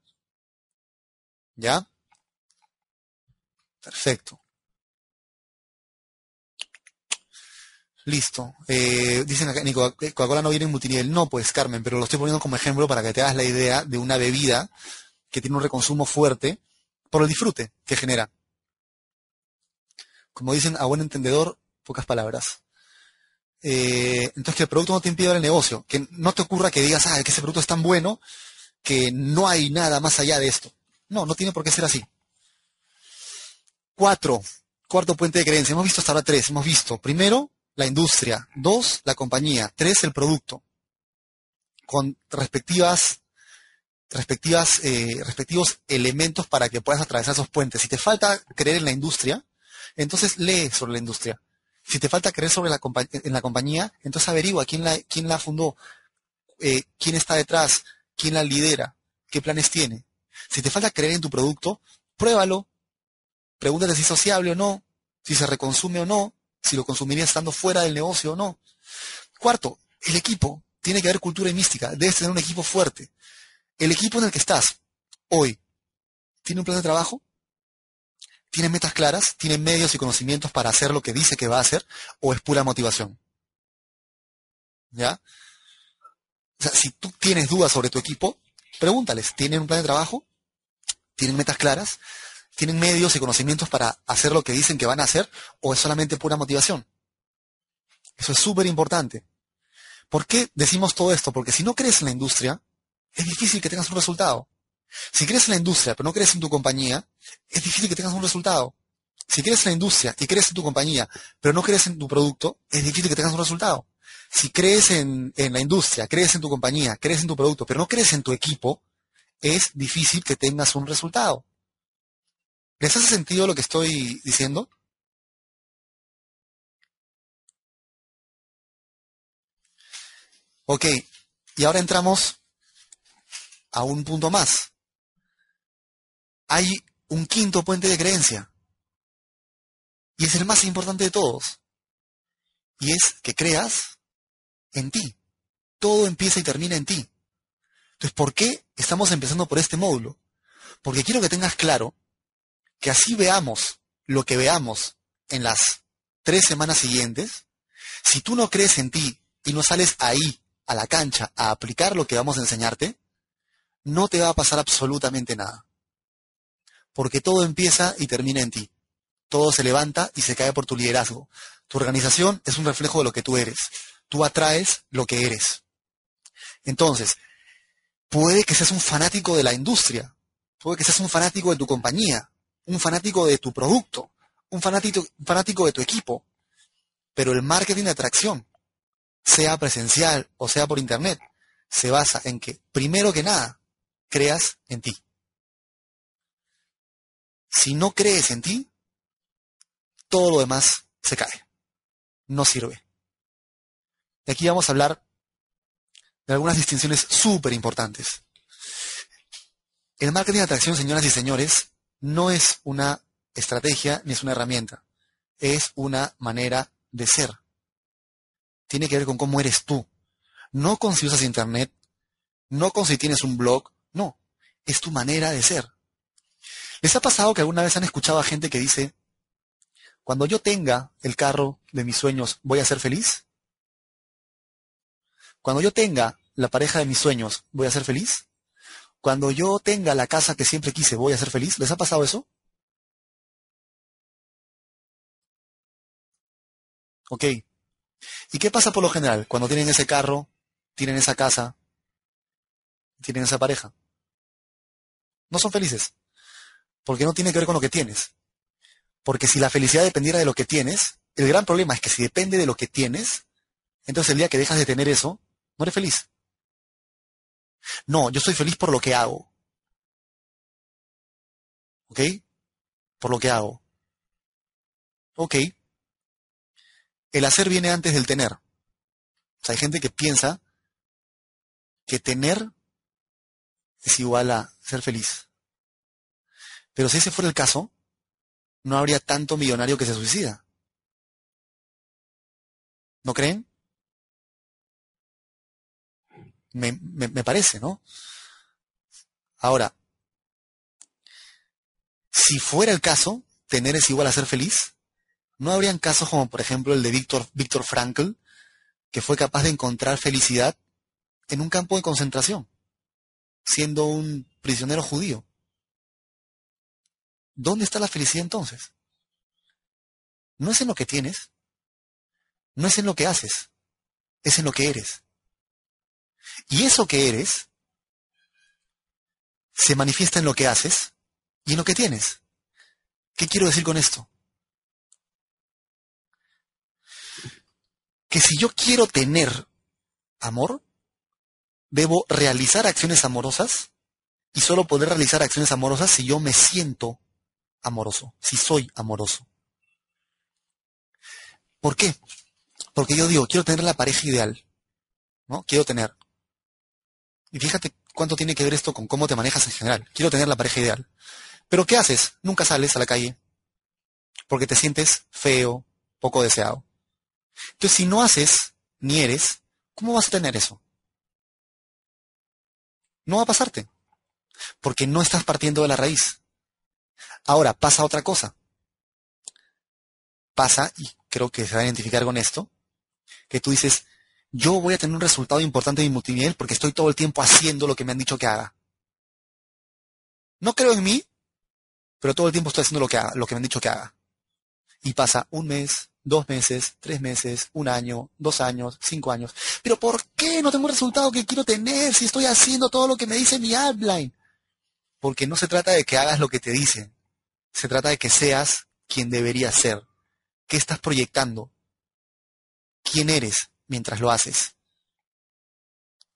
¿Ya? Perfecto. Listo. Eh, dicen acá, Coca-Cola no viene en multinivel. No, pues Carmen, pero lo estoy poniendo como ejemplo para que te hagas la idea de una bebida que tiene un reconsumo fuerte por el disfrute que genera. Como dicen a buen entendedor, pocas palabras. Eh, entonces que el producto no te impida el negocio. Que no te ocurra que digas, ah, que ese producto es tan bueno que no hay nada más allá de esto. No, no tiene por qué ser así. Cuatro, cuarto puente de creencia. Hemos visto hasta ahora tres. Hemos visto, primero, la industria. Dos, la compañía. Tres, el producto. Con respectivas, respectivas, eh, respectivos elementos para que puedas atravesar esos puentes. Si te falta creer en la industria, entonces lee sobre la industria. Si te falta creer sobre la en la compañía, entonces averigua quién la, quién la fundó, eh, quién está detrás, quién la lidera, qué planes tiene. Si te falta creer en tu producto, pruébalo, Pregúntate si es sociable o no, si se reconsume o no, si lo consumiría estando fuera del negocio o no. Cuarto, el equipo. Tiene que haber cultura y mística. Debes tener un equipo fuerte. El equipo en el que estás hoy, ¿tiene un plan de trabajo? ¿Tiene metas claras? ¿Tiene medios y conocimientos para hacer lo que dice que va a hacer? ¿O es pura motivación? ¿Ya? O sea, si tú tienes dudas sobre tu equipo, pregúntales, ¿tienen un plan de trabajo? ¿Tienen metas claras? ¿Tienen medios y conocimientos para hacer lo que dicen que van a hacer o es solamente pura motivación? Eso es súper importante. ¿Por qué decimos todo esto? Porque si no crees en la industria, es difícil que tengas un resultado. Si crees en la industria pero no crees en tu compañía, es difícil que tengas un resultado. Si crees en la industria y crees en tu compañía pero no crees en tu producto, es difícil que tengas un resultado. Si crees en, en la industria, crees en tu compañía, crees en tu producto, pero no crees en tu equipo, es difícil que tengas un resultado. ¿Les hace sentido lo que estoy diciendo? Ok, y ahora entramos a un punto más. Hay un quinto puente de creencia. Y es el más importante de todos. Y es que creas en ti. Todo empieza y termina en ti. Entonces, ¿por qué estamos empezando por este módulo? Porque quiero que tengas claro que así veamos lo que veamos en las tres semanas siguientes, si tú no crees en ti y no sales ahí, a la cancha, a aplicar lo que vamos a enseñarte, no te va a pasar absolutamente nada. Porque todo empieza y termina en ti. Todo se levanta y se cae por tu liderazgo. Tu organización es un reflejo de lo que tú eres. Tú atraes lo que eres. Entonces, puede que seas un fanático de la industria, puede que seas un fanático de tu compañía, un fanático de tu producto, un fanático, fanático de tu equipo, pero el marketing de atracción, sea presencial o sea por internet, se basa en que, primero que nada, creas en ti. Si no crees en ti, todo lo demás se cae. No sirve. Y aquí vamos a hablar de algunas distinciones súper importantes. El marketing de atracción, señoras y señores, no es una estrategia ni es una herramienta. Es una manera de ser. Tiene que ver con cómo eres tú. No con si usas internet, no con si tienes un blog, no. Es tu manera de ser. ¿Les ha pasado que alguna vez han escuchado a gente que dice, cuando yo tenga el carro de mis sueños, ¿voy a ser feliz? Cuando yo tenga la pareja de mis sueños, ¿voy a ser feliz? Cuando yo tenga la casa que siempre quise, ¿voy a ser feliz? ¿Les ha pasado eso? Ok. ¿Y qué pasa por lo general cuando tienen ese carro, tienen esa casa, tienen esa pareja? No son felices. Porque no tiene que ver con lo que tienes. Porque si la felicidad dependiera de lo que tienes, el gran problema es que si depende de lo que tienes, entonces el día que dejas de tener eso, no eres feliz. No, yo soy feliz por lo que hago. ¿Ok? Por lo que hago. Ok. El hacer viene antes del tener. O sea, hay gente que piensa que tener es igual a ser feliz. Pero si ese fuera el caso, no habría tanto millonario que se suicida. ¿No creen? Me, parece, ¿no? Ahora, si fuera el caso, tener es igual a ser feliz, no habrían casos como por ejemplo el de Víctor, Víctor Frankl, que fue capaz de encontrar felicidad en un campo de concentración, siendo un prisionero judío. ¿Dónde está la felicidad entonces? No es en lo que tienes, no es en lo que haces, es en lo que eres. Y eso que eres se manifiesta en lo que haces y en lo que tienes. ¿Qué quiero decir con esto? Que si yo quiero tener amor, debo realizar acciones amorosas y solo poder realizar acciones amorosas si yo me siento amoroso, si soy amoroso. ¿Por qué? Porque yo digo, quiero tener la pareja ideal, ¿no? Quiero tener y fíjate cuánto tiene que ver esto con cómo te manejas en general. Quiero tener la pareja ideal. Pero ¿qué haces? Nunca sales a la calle porque te sientes feo, poco deseado. Entonces, si no haces ni eres, ¿cómo vas a tener eso? No va a pasarte, porque no estás partiendo de la raíz. Ahora, pasa otra cosa. Pasa, y creo que se va a identificar con esto, que tú dices, yo voy a tener un resultado importante en mi multinivel porque estoy todo el tiempo haciendo lo que me han dicho que haga. No creo en mí, pero todo el tiempo estoy haciendo lo que, haga, lo que me han dicho que haga. Y pasa un mes, dos meses, tres meses, un año, dos años, cinco años. Pero ¿por qué no tengo el resultado que quiero tener si estoy haciendo todo lo que me dice mi outline? Porque no se trata de que hagas lo que te dicen. Se trata de que seas quien deberías ser. ¿Qué estás proyectando? ¿Quién eres? mientras lo haces?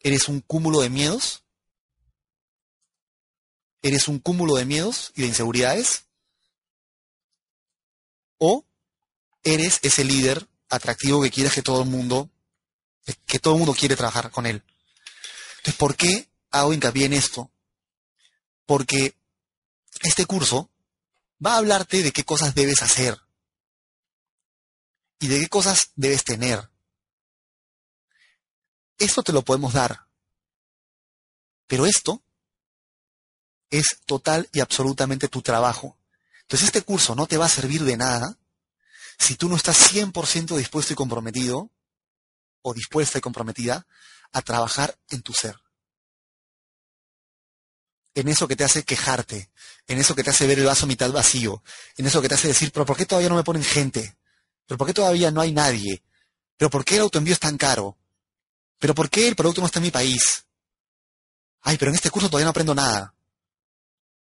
¿Eres un cúmulo de miedos? ¿Eres un cúmulo de miedos y de inseguridades? ¿O eres ese líder atractivo que quieres que todo el mundo, que todo el mundo quiere trabajar con él? Entonces, ¿por qué hago hincapié en esto? Porque este curso va a hablarte de qué cosas debes hacer y de qué cosas debes tener esto te lo podemos dar. Pero esto es total y absolutamente tu trabajo. Entonces este curso no te va a servir de nada si tú no estás 100% dispuesto y comprometido o dispuesta y comprometida a trabajar en tu ser. En eso que te hace quejarte, en eso que te hace ver el vaso mitad vacío, en eso que te hace decir, pero ¿por qué todavía no me ponen gente? ¿Pero por qué todavía no hay nadie? ¿Pero por qué el autoenvío es tan caro? ¿Pero por qué el producto no está en mi país? Ay, pero en este curso todavía no aprendo nada.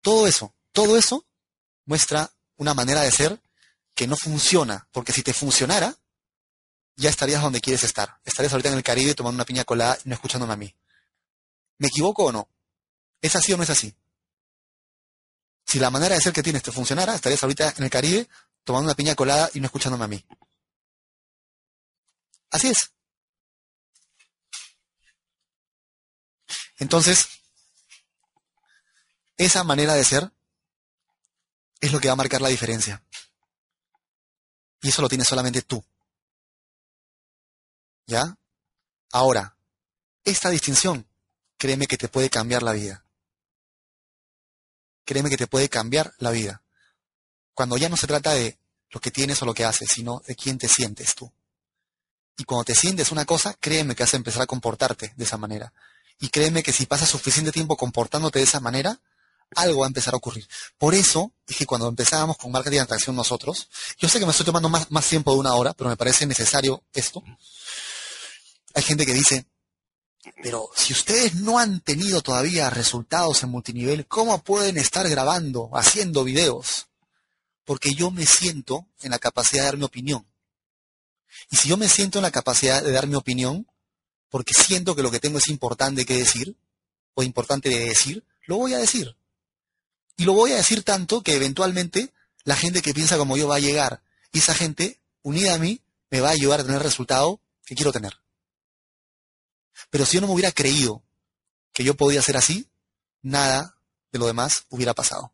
Todo eso, todo eso muestra una manera de ser que no funciona, porque si te funcionara, ya estarías donde quieres estar. Estarías ahorita en el Caribe tomando una piña colada y no escuchándome a mí. ¿Me equivoco o no? ¿Es así o no es así? Si la manera de ser que tienes te funcionara, estarías ahorita en el Caribe tomando una piña colada y no escuchándome a mí. Así es. Entonces, esa manera de ser es lo que va a marcar la diferencia. Y eso lo tienes solamente tú. ¿Ya? Ahora, esta distinción, créeme que te puede cambiar la vida. Créeme que te puede cambiar la vida. Cuando ya no se trata de lo que tienes o lo que haces, sino de quién te sientes tú. Y cuando te sientes una cosa, créeme que vas a empezar a comportarte de esa manera. Y créeme que si pasas suficiente tiempo comportándote de esa manera, algo va a empezar a ocurrir. Por eso es que cuando empezábamos con marketing de atracción nosotros, yo sé que me estoy tomando más, más tiempo de una hora, pero me parece necesario esto. Hay gente que dice, pero si ustedes no han tenido todavía resultados en multinivel, ¿cómo pueden estar grabando, haciendo videos? Porque yo me siento en la capacidad de dar mi opinión. Y si yo me siento en la capacidad de dar mi opinión, porque siento que lo que tengo es importante que decir, o importante de decir, lo voy a decir. Y lo voy a decir tanto que eventualmente la gente que piensa como yo va a llegar. Y esa gente, unida a mí, me va a ayudar a tener el resultado que quiero tener. Pero si yo no me hubiera creído que yo podía ser así, nada de lo demás hubiera pasado.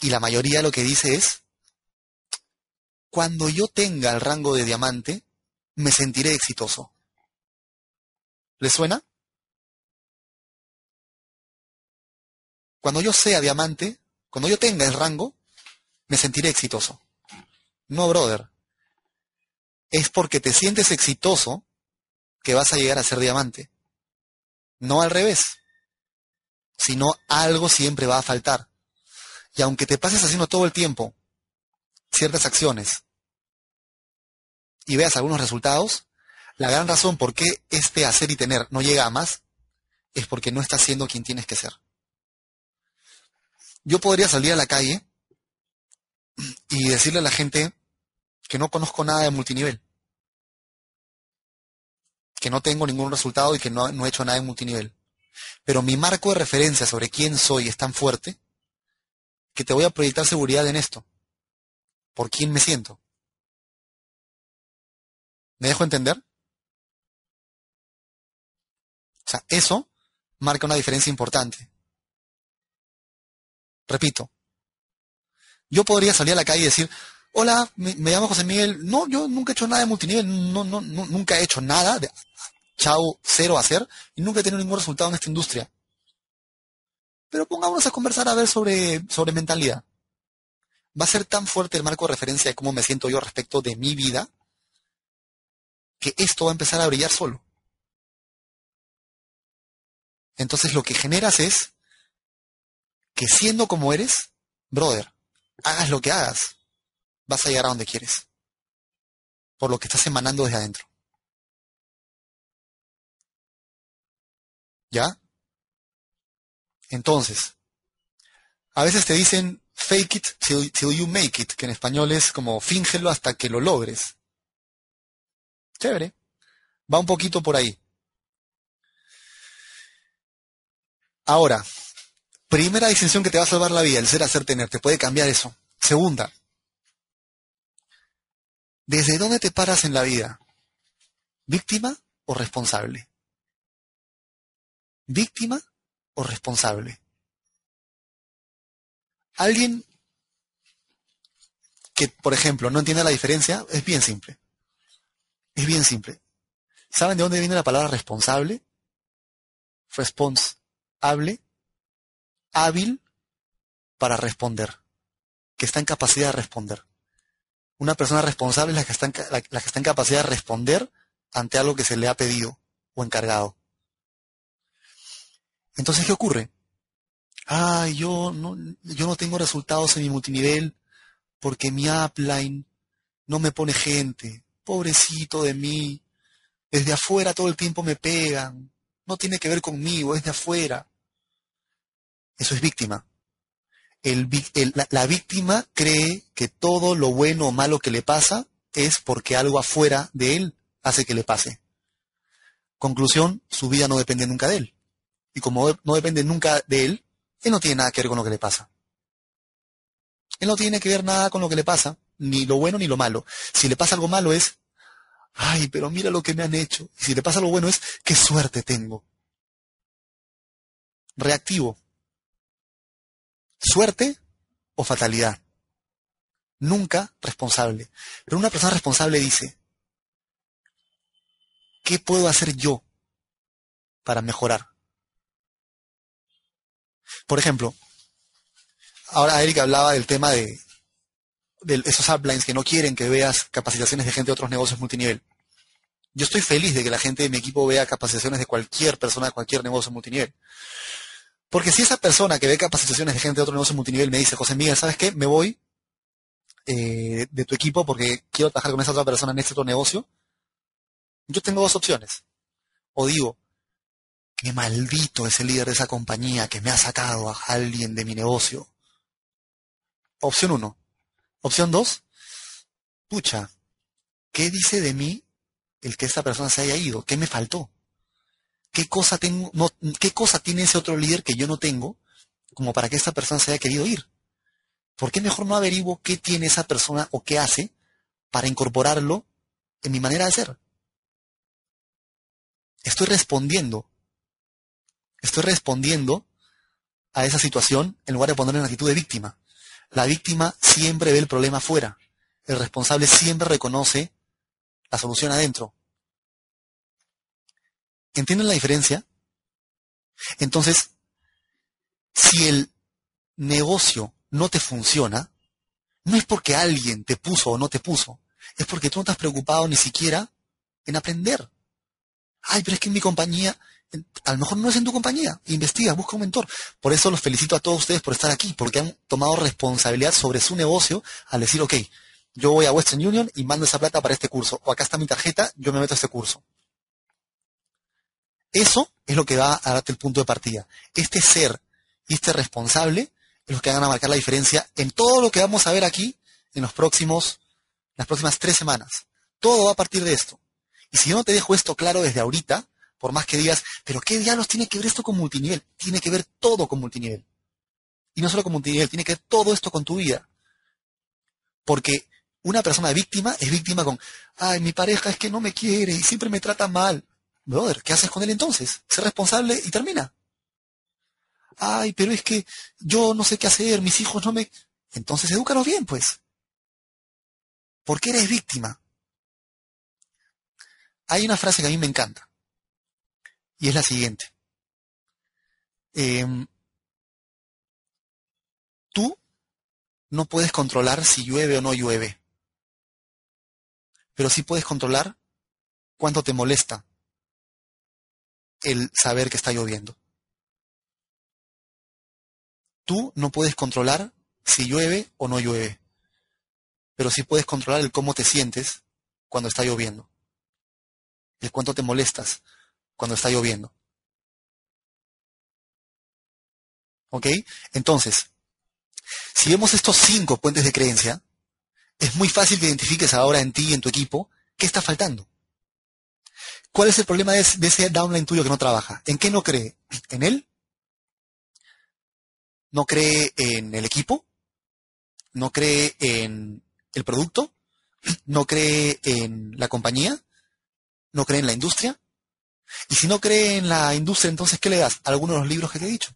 Y la mayoría lo que dice es, cuando yo tenga el rango de diamante, me sentiré exitoso. ¿Le suena? Cuando yo sea diamante, cuando yo tenga el rango, me sentiré exitoso. No, brother. Es porque te sientes exitoso que vas a llegar a ser diamante. No al revés. Sino algo siempre va a faltar. Y aunque te pases haciendo todo el tiempo ciertas acciones y veas algunos resultados, la gran razón por qué este hacer y tener no llega a más es porque no estás siendo quien tienes que ser yo podría salir a la calle y decirle a la gente que no conozco nada de multinivel, que no tengo ningún resultado y que no, he hecho nada en multinivel. Pero mi marco de referencia sobre quién soy es tan fuerte que te voy a proyectar seguridad en esto, por quién me siento. ¿Me dejo entender? O sea, eso marca una diferencia importante. Repito, yo podría salir a la calle y decir, hola, me, llamo José Miguel, no, yo nunca he hecho nada de multinivel, no, no, nunca he hecho nada, de chao, cero hacer, y nunca he tenido ningún resultado en esta industria. Pero pongámonos a conversar a ver sobre, sobre mentalidad. Va a ser tan fuerte el marco de referencia de cómo me siento yo respecto de mi vida, que esto va a empezar a brillar solo. Entonces lo que generas es que siendo como eres, brother, hagas lo que hagas, vas a llegar a donde quieres. Por lo que estás emanando desde adentro. ¿Ya? Entonces, a veces te dicen fake it till, you make it, que en español es como fíngelo hasta que lo logres. Chévere. Va un poquito por ahí. Ahora, Primera distinción que te va a salvar la vida, el ser, hacer, tener, te puede cambiar eso. Segunda, ¿desde dónde te paras en la vida? ¿Víctima o responsable? ¿Víctima o responsable? Alguien que, por ejemplo, no entiende la diferencia, es bien simple. Es bien simple. ¿Saben de dónde viene la palabra responsable? Responsable hábil para responder, que está en capacidad de responder. Una persona responsable es la que está en, la, que está en capacidad de responder ante algo que se le ha pedido o encargado. Entonces, ¿qué ocurre? Ah, yo no, yo no tengo resultados en mi multinivel porque mi upline no me pone gente. Pobrecito de mí. Desde afuera todo el tiempo me pegan. No tiene que ver conmigo, es de afuera. Eso es víctima. la, víctima cree que todo lo bueno o malo que le pasa es porque algo afuera de él hace que le pase. Conclusión, su vida no depende nunca de él. Y como no depende nunca de él, él no tiene nada que ver con lo que le pasa. Él no tiene que ver nada con lo que le pasa, ni lo bueno ni lo malo. Si le pasa algo malo es, ay, pero mira lo que me han hecho. Y si le pasa algo bueno es, qué suerte tengo. Reactivo. Suerte o fatalidad. Nunca responsable. Pero una persona responsable dice, ¿qué puedo hacer yo para mejorar? Por ejemplo, ahora Eric hablaba del tema de, esos uplines que no quieren que veas capacitaciones de gente de otros negocios multinivel. Yo estoy feliz de que la gente de mi equipo vea capacitaciones de cualquier persona de cualquier negocio multinivel. Porque si esa persona que ve capacitaciones de gente de otro negocio multinivel me dice, José Miguel, ¿sabes qué? Me voy eh, de tu equipo porque quiero trabajar con esa otra persona en este otro negocio. Yo tengo dos opciones. O digo, qué maldito es el líder de esa compañía que me ha sacado a alguien de mi negocio. Opción uno. Opción dos, pucha, ¿qué dice de mí el que esa persona se haya ido? ¿Qué me faltó? ¿Qué cosa, tengo, no, ¿Qué cosa tiene ese otro líder que yo no tengo como para que esta persona se haya querido ir? ¿Por qué mejor no averiguo qué tiene esa persona o qué hace para incorporarlo en mi manera de ser? Estoy respondiendo Estoy respondiendo a esa situación en lugar de ponerme en actitud de víctima. La víctima siempre ve el problema afuera. El responsable siempre reconoce la solución adentro. ¿Entienden la diferencia? Entonces, si el negocio no te funciona, no es porque alguien te puso o no te puso, es porque tú no has preocupado ni siquiera en aprender. Ay, pero es que en mi compañía a lo mejor no es en tu compañía, investiga, busca un mentor. Por eso los felicito a todos ustedes por estar aquí, porque han tomado responsabilidad sobre su negocio al decir, ok, yo voy a Western Union y mando esa plata para este curso, o acá está mi tarjeta, yo me meto a este curso. Eso es lo que va a darte el punto de partida. Este ser y este responsable es lo que van a marcar la diferencia en todo lo que vamos a ver aquí en los próximos, las próximas tres semanas. Todo va a partir de esto. Y si yo no te dejo esto claro desde ahorita, por más que digas, pero ¿qué diablos tiene que ver esto con multinivel? Tiene que ver todo con multinivel. Y no solo con multinivel, tiene que ver todo esto con tu vida. Porque una persona víctima es víctima con, ay, mi pareja es que no me quiere y siempre me trata mal. Brother, ¿qué haces con él entonces? Sé responsable y termina. Ay, pero es que yo no sé qué hacer, mis hijos no me... Entonces edúcalos bien, pues. ¿Por qué eres víctima? Hay una frase que a mí me encanta y es la siguiente. Em, tú no puedes controlar si llueve o no llueve, pero sí puedes controlar cuánto te molesta el saber que está lloviendo. Tú no puedes controlar si llueve o no llueve, pero sí puedes controlar el cómo te sientes cuando está lloviendo, el cuánto te molestas, cuando está lloviendo. ¿Ok? Entonces, si vemos estos cinco puentes de creencia, es muy fácil que identifiques ahora en ti y en tu equipo qué está faltando. ¿Cuál es el problema de, ese downline tuyo que no trabaja? ¿En qué no cree? ¿En él? ¿No cree en el equipo? ¿No cree en el producto? ¿No cree en la compañía? ¿No cree en la industria? Y si no cree en la industria, entonces, ¿qué le das? Algunos de los libros que te he dicho.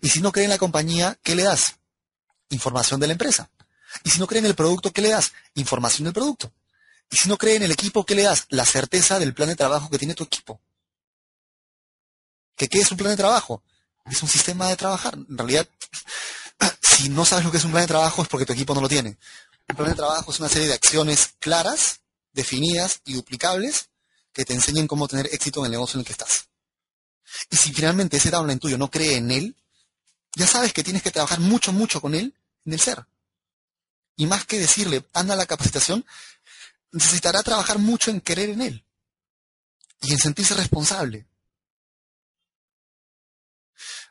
Y si no cree en la compañía, ¿qué le das? Información de la empresa. Y si no cree en el producto, ¿qué le das? Información del producto. Y si no cree en el equipo, ¿qué le das? La certeza del plan de trabajo que tiene tu equipo. ¿Qué, es un plan de trabajo? Es un sistema de trabajar. En realidad, si no sabes lo que es un plan de trabajo es porque tu equipo no lo tiene. Un plan de trabajo es una serie de acciones claras, definidas y duplicables que te enseñen cómo tener éxito en el negocio en el que estás. Y si finalmente ese downline tuyo no cree en él, ya sabes que tienes que trabajar mucho, mucho con él en el ser. Y más que decirle, anda a la capacitación, necesitará trabajar mucho en querer en él y en sentirse responsable.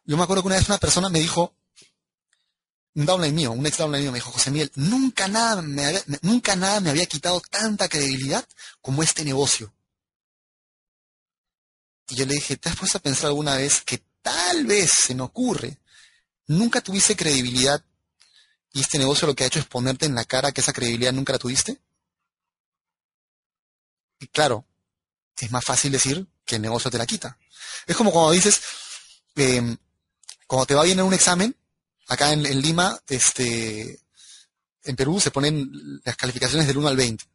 Yo me acuerdo que una vez una persona me dijo, un downline mío, un ex downline mío me dijo, José Miguel, nunca nada me nunca nada me había quitado tanta credibilidad como este negocio. Y yo le dije, ¿te has puesto a pensar alguna vez que tal vez se me ocurre, nunca tuviste credibilidad y este negocio lo que ha hecho es ponerte en la cara que esa credibilidad nunca la tuviste? Y claro, es más fácil decir que el negocio te la quita. Es como cuando dices, eh, cuando te va bien en un examen, acá en, en, Lima, este, en Perú se ponen las calificaciones del 1 al 20.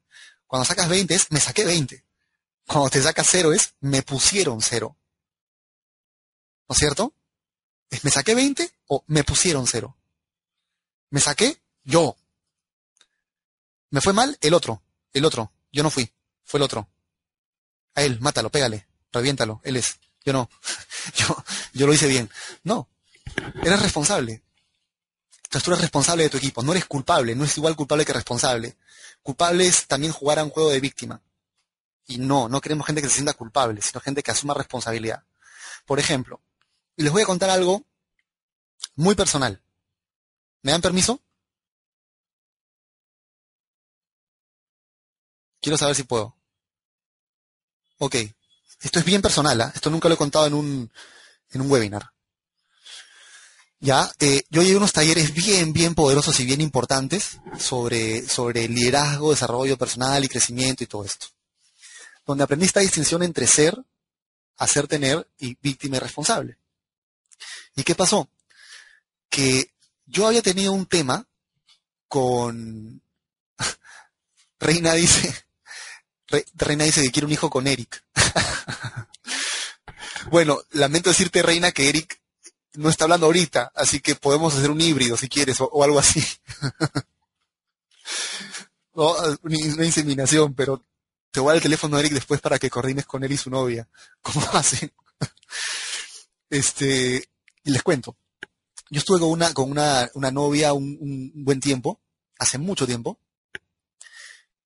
Cuando sacas 20 es, me saqué 20. Cuando te sacas 0 es, me pusieron 0. ¿No es cierto? ¿Es me saqué 20 o me pusieron 0? Me saqué yo. Me fue mal el otro, el otro. Yo no fui, fue el otro. A él, mátalo, pégale, reviéntalo, él es. Yo no. Yo, yo lo hice bien. No. Eres responsable. Entonces tú eres responsable de tu equipo. No eres culpable. No es igual culpable que responsable. Culpable es también jugar a un juego de víctima. Y no, no queremos gente que se sienta culpable, sino gente que asuma responsabilidad. Por ejemplo, y les voy a contar algo muy personal. ¿Me dan permiso? Quiero saber si puedo. Ok. Esto es bien personal, ¿eh? esto nunca lo he contado en un, en un webinar. Ya, eh, yo llevé unos talleres bien, bien poderosos y bien importantes sobre, sobre liderazgo, desarrollo personal y crecimiento y todo esto. Donde aprendí esta distinción entre ser, hacer tener y víctima y responsable. ¿Y qué pasó? Que yo había tenido un tema con... Reina dice, Reina dice que quiere un hijo con Eric. bueno, lamento decirte, Reina, que Eric no está hablando ahorita, así que podemos hacer un híbrido si quieres, o, o algo así. no, una inseminación, pero te voy a dar el teléfono a Eric después para que coordines con él y su novia. ¿Cómo hacen? este, y les cuento. Yo estuve con una, con una, una novia un, un, buen tiempo, hace mucho tiempo,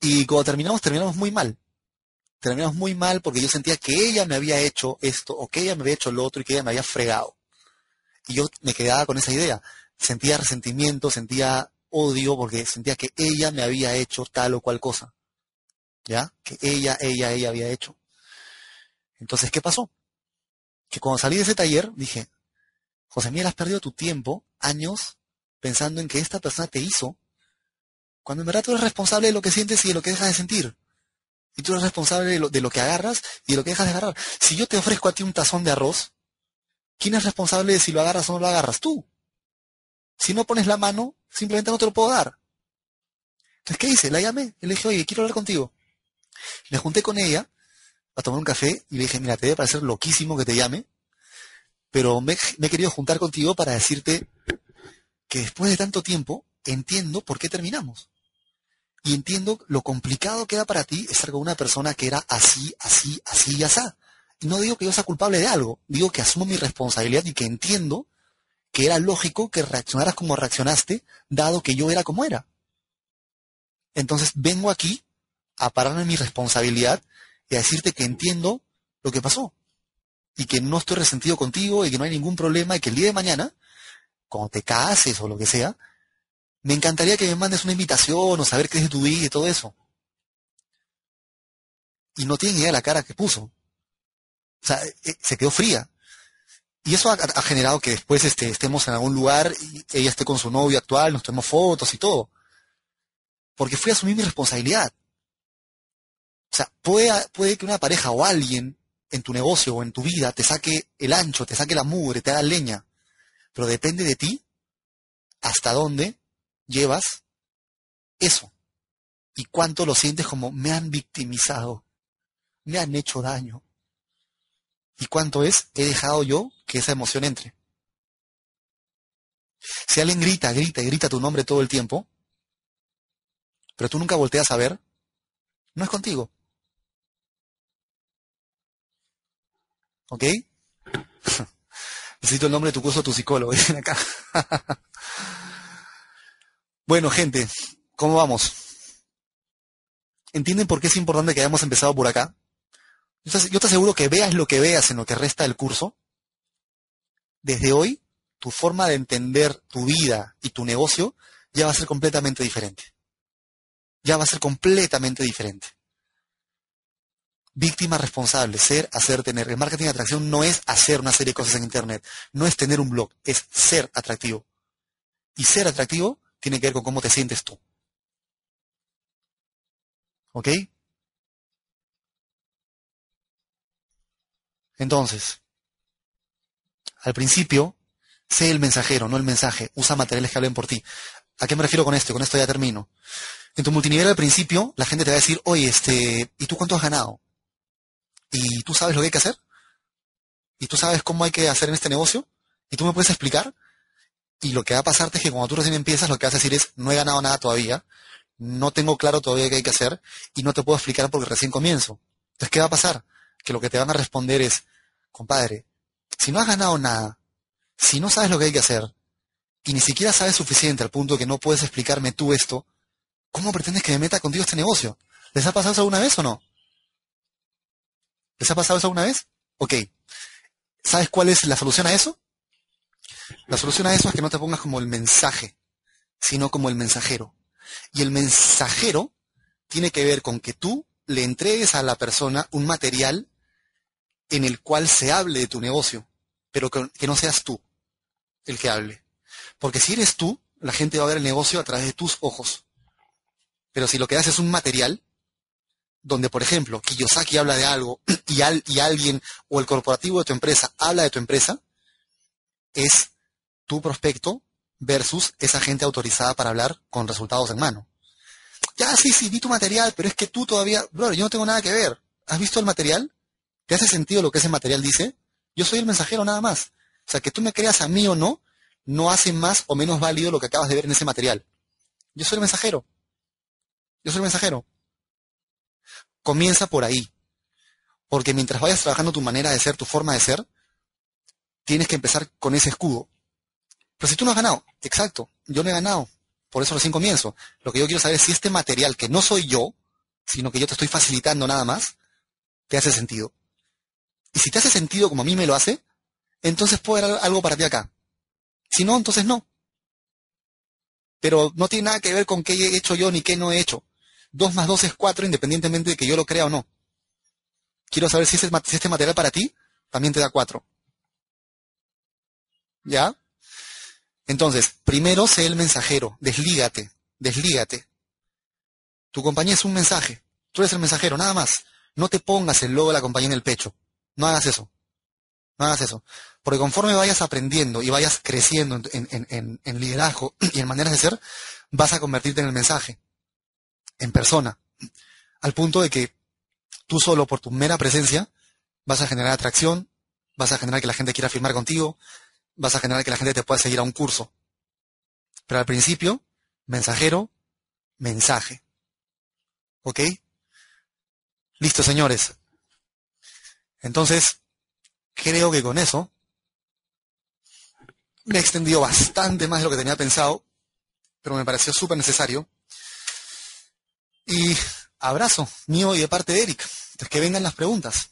y cuando terminamos, terminamos muy mal. Terminamos muy mal porque yo sentía que ella me había hecho esto, o que ella me había hecho lo otro, y que ella me había fregado. Y yo me quedaba con esa idea. Sentía resentimiento, sentía odio, porque sentía que ella me había hecho tal o cual cosa. ¿Ya? Que ella, ella, ella había hecho. Entonces, ¿qué pasó? Que cuando salí de ese taller, dije, José Miguel, has perdido tu tiempo, años, pensando en que esta persona te hizo, cuando en verdad tú eres responsable de lo que sientes y de lo que dejas de sentir. Y tú eres responsable de lo, de lo que agarras y de lo que dejas de agarrar. Si yo te ofrezco a ti un tazón de arroz, ¿quién es responsable de si lo agarras o no lo agarras? Tú. Si no pones la mano, simplemente no te lo puedo dar. Entonces, ¿qué hice? La llamé le dije, oye, quiero hablar contigo. Me junté con ella a tomar un café y le dije, mira, te debe parecer loquísimo que te llame, pero me, he querido juntar contigo para decirte que después de tanto tiempo entiendo por qué terminamos. Y entiendo lo complicado que era para ti estar con una persona que era así, así, así y así. No digo que yo sea culpable de algo, digo que asumo mi responsabilidad y que entiendo que era lógico que reaccionaras como reaccionaste, dado que yo era como era. Entonces vengo aquí a pararme mi responsabilidad y a decirte que entiendo lo que pasó y que no estoy resentido contigo y que no hay ningún problema y que el día de mañana, cuando te cases o lo que sea, me encantaría que me mandes una invitación o saber qué es de tu vida y todo eso. Y no tiene idea de la cara que puso. O sea, eh, se quedó fría. Y eso ha, ha, generado que después este, estemos en algún lugar y ella esté con su novio actual, nos tomemos fotos y todo. Porque fui a asumir mi responsabilidad. O sea, puede, que una pareja o alguien en tu negocio o en tu vida te saque el ancho, te saque la mugre, te haga leña. Pero depende de ti hasta dónde llevas eso. Y cuánto lo sientes como me han victimizado, me han hecho daño. Y cuánto es, he dejado yo que esa emoción entre. Si alguien grita, grita y grita tu nombre todo el tiempo, pero tú nunca volteas a ver, no es contigo. ¿Ok? Necesito el nombre de tu curso, tu psicólogo. Dicen acá. bueno, gente, ¿cómo vamos? ¿Entienden por qué es importante que hayamos empezado por acá? Yo te aseguro que veas lo que veas en lo que resta del curso. Desde hoy, tu forma de entender tu vida y tu negocio ya va a ser completamente diferente. Ya va a ser completamente diferente. Víctima responsable, ser, hacer, tener. El marketing de atracción no es hacer una serie de cosas en Internet, no es tener un blog, es ser atractivo. Y ser atractivo tiene que ver con cómo te sientes tú. ¿Ok? Entonces, al principio, sé el mensajero, no el mensaje. Usa materiales que hablen por ti. ¿A qué me refiero con esto? Con esto ya termino. En tu multinivel al principio, la gente te va a decir, oye, este, ¿y tú cuánto has ganado? ¿Y tú sabes lo que hay que hacer? ¿Y tú sabes cómo hay que hacer en este negocio? ¿Y tú me puedes explicar? Y lo que va a pasarte es que cuando tú recién empiezas, lo que vas a decir es, no he ganado nada todavía, no tengo claro todavía qué hay que hacer, y no te puedo explicar porque recién comienzo. Entonces, ¿qué va a pasar? Que lo que te van a responder es, compadre, si no has ganado nada, si no sabes lo que hay que hacer, y ni siquiera sabes suficiente al punto que no puedes explicarme tú esto, ¿cómo pretendes que me meta contigo este negocio? ¿Les ha pasado eso alguna vez o no? ¿Les ha pasado eso alguna vez? Ok. ¿Sabes cuál es la solución a eso? La solución a eso es que no te pongas como el mensaje, sino como el mensajero. Y el mensajero tiene que ver con que tú le entregues a la persona un material en el cual se hable de tu negocio, pero que, no seas tú el que hable. Porque si eres tú, la gente va a ver el negocio a través de tus ojos. Pero si lo que haces es un material, donde, por ejemplo, Kiyosaki habla de algo y, y alguien o el corporativo de tu empresa habla de tu empresa, es tu prospecto versus esa gente autorizada para hablar con resultados en mano. Ya, sí, sí, vi tu material, pero es que tú todavía, bro, yo no tengo nada que ver. ¿Has visto el material? ¿Te hace sentido lo que ese material dice? Yo soy el mensajero nada más. O sea, que tú me creas a mí o no, no hace más o menos válido lo que acabas de ver en ese material. Yo soy el mensajero. Yo soy el mensajero. Comienza por ahí. Porque mientras vayas trabajando tu manera de ser, tu forma de ser, tienes que empezar con ese escudo. Pero si tú no has ganado, exacto, yo no he ganado. Por eso recién comienzo. Lo que yo quiero saber es si este material, que no soy yo, sino que yo te estoy facilitando nada más, te hace sentido. Y si te hace sentido como a mí me lo hace, entonces puede haber algo para ti acá. Si no, entonces no. Pero no tiene nada que ver con qué he hecho yo ni qué no he hecho. Dos más dos es cuatro, independientemente de que yo lo crea o no. Quiero saber si, este material para ti también te da cuatro. ¿Ya? Entonces, primero sé el mensajero, deslígate, deslígate. Tu compañía es un mensaje, tú eres el mensajero, nada más. No te pongas el logo de la compañía en el pecho. No hagas eso. No hagas eso. Porque conforme vayas aprendiendo y vayas creciendo en, liderazgo y en maneras de ser, vas a convertirte en el mensaje, en persona, al punto de que tú solo por tu mera presencia vas a generar atracción, vas a generar que la gente quiera firmar contigo, vas a generar que la gente te pueda seguir a un curso. Pero al principio, mensajero, mensaje. ¿Ok? Listo, señores. Entonces, creo que con eso me he extendido bastante más de lo que tenía pensado, pero me pareció súper necesario. Y abrazo mío y de parte de Eric. Entonces, que vengan las preguntas.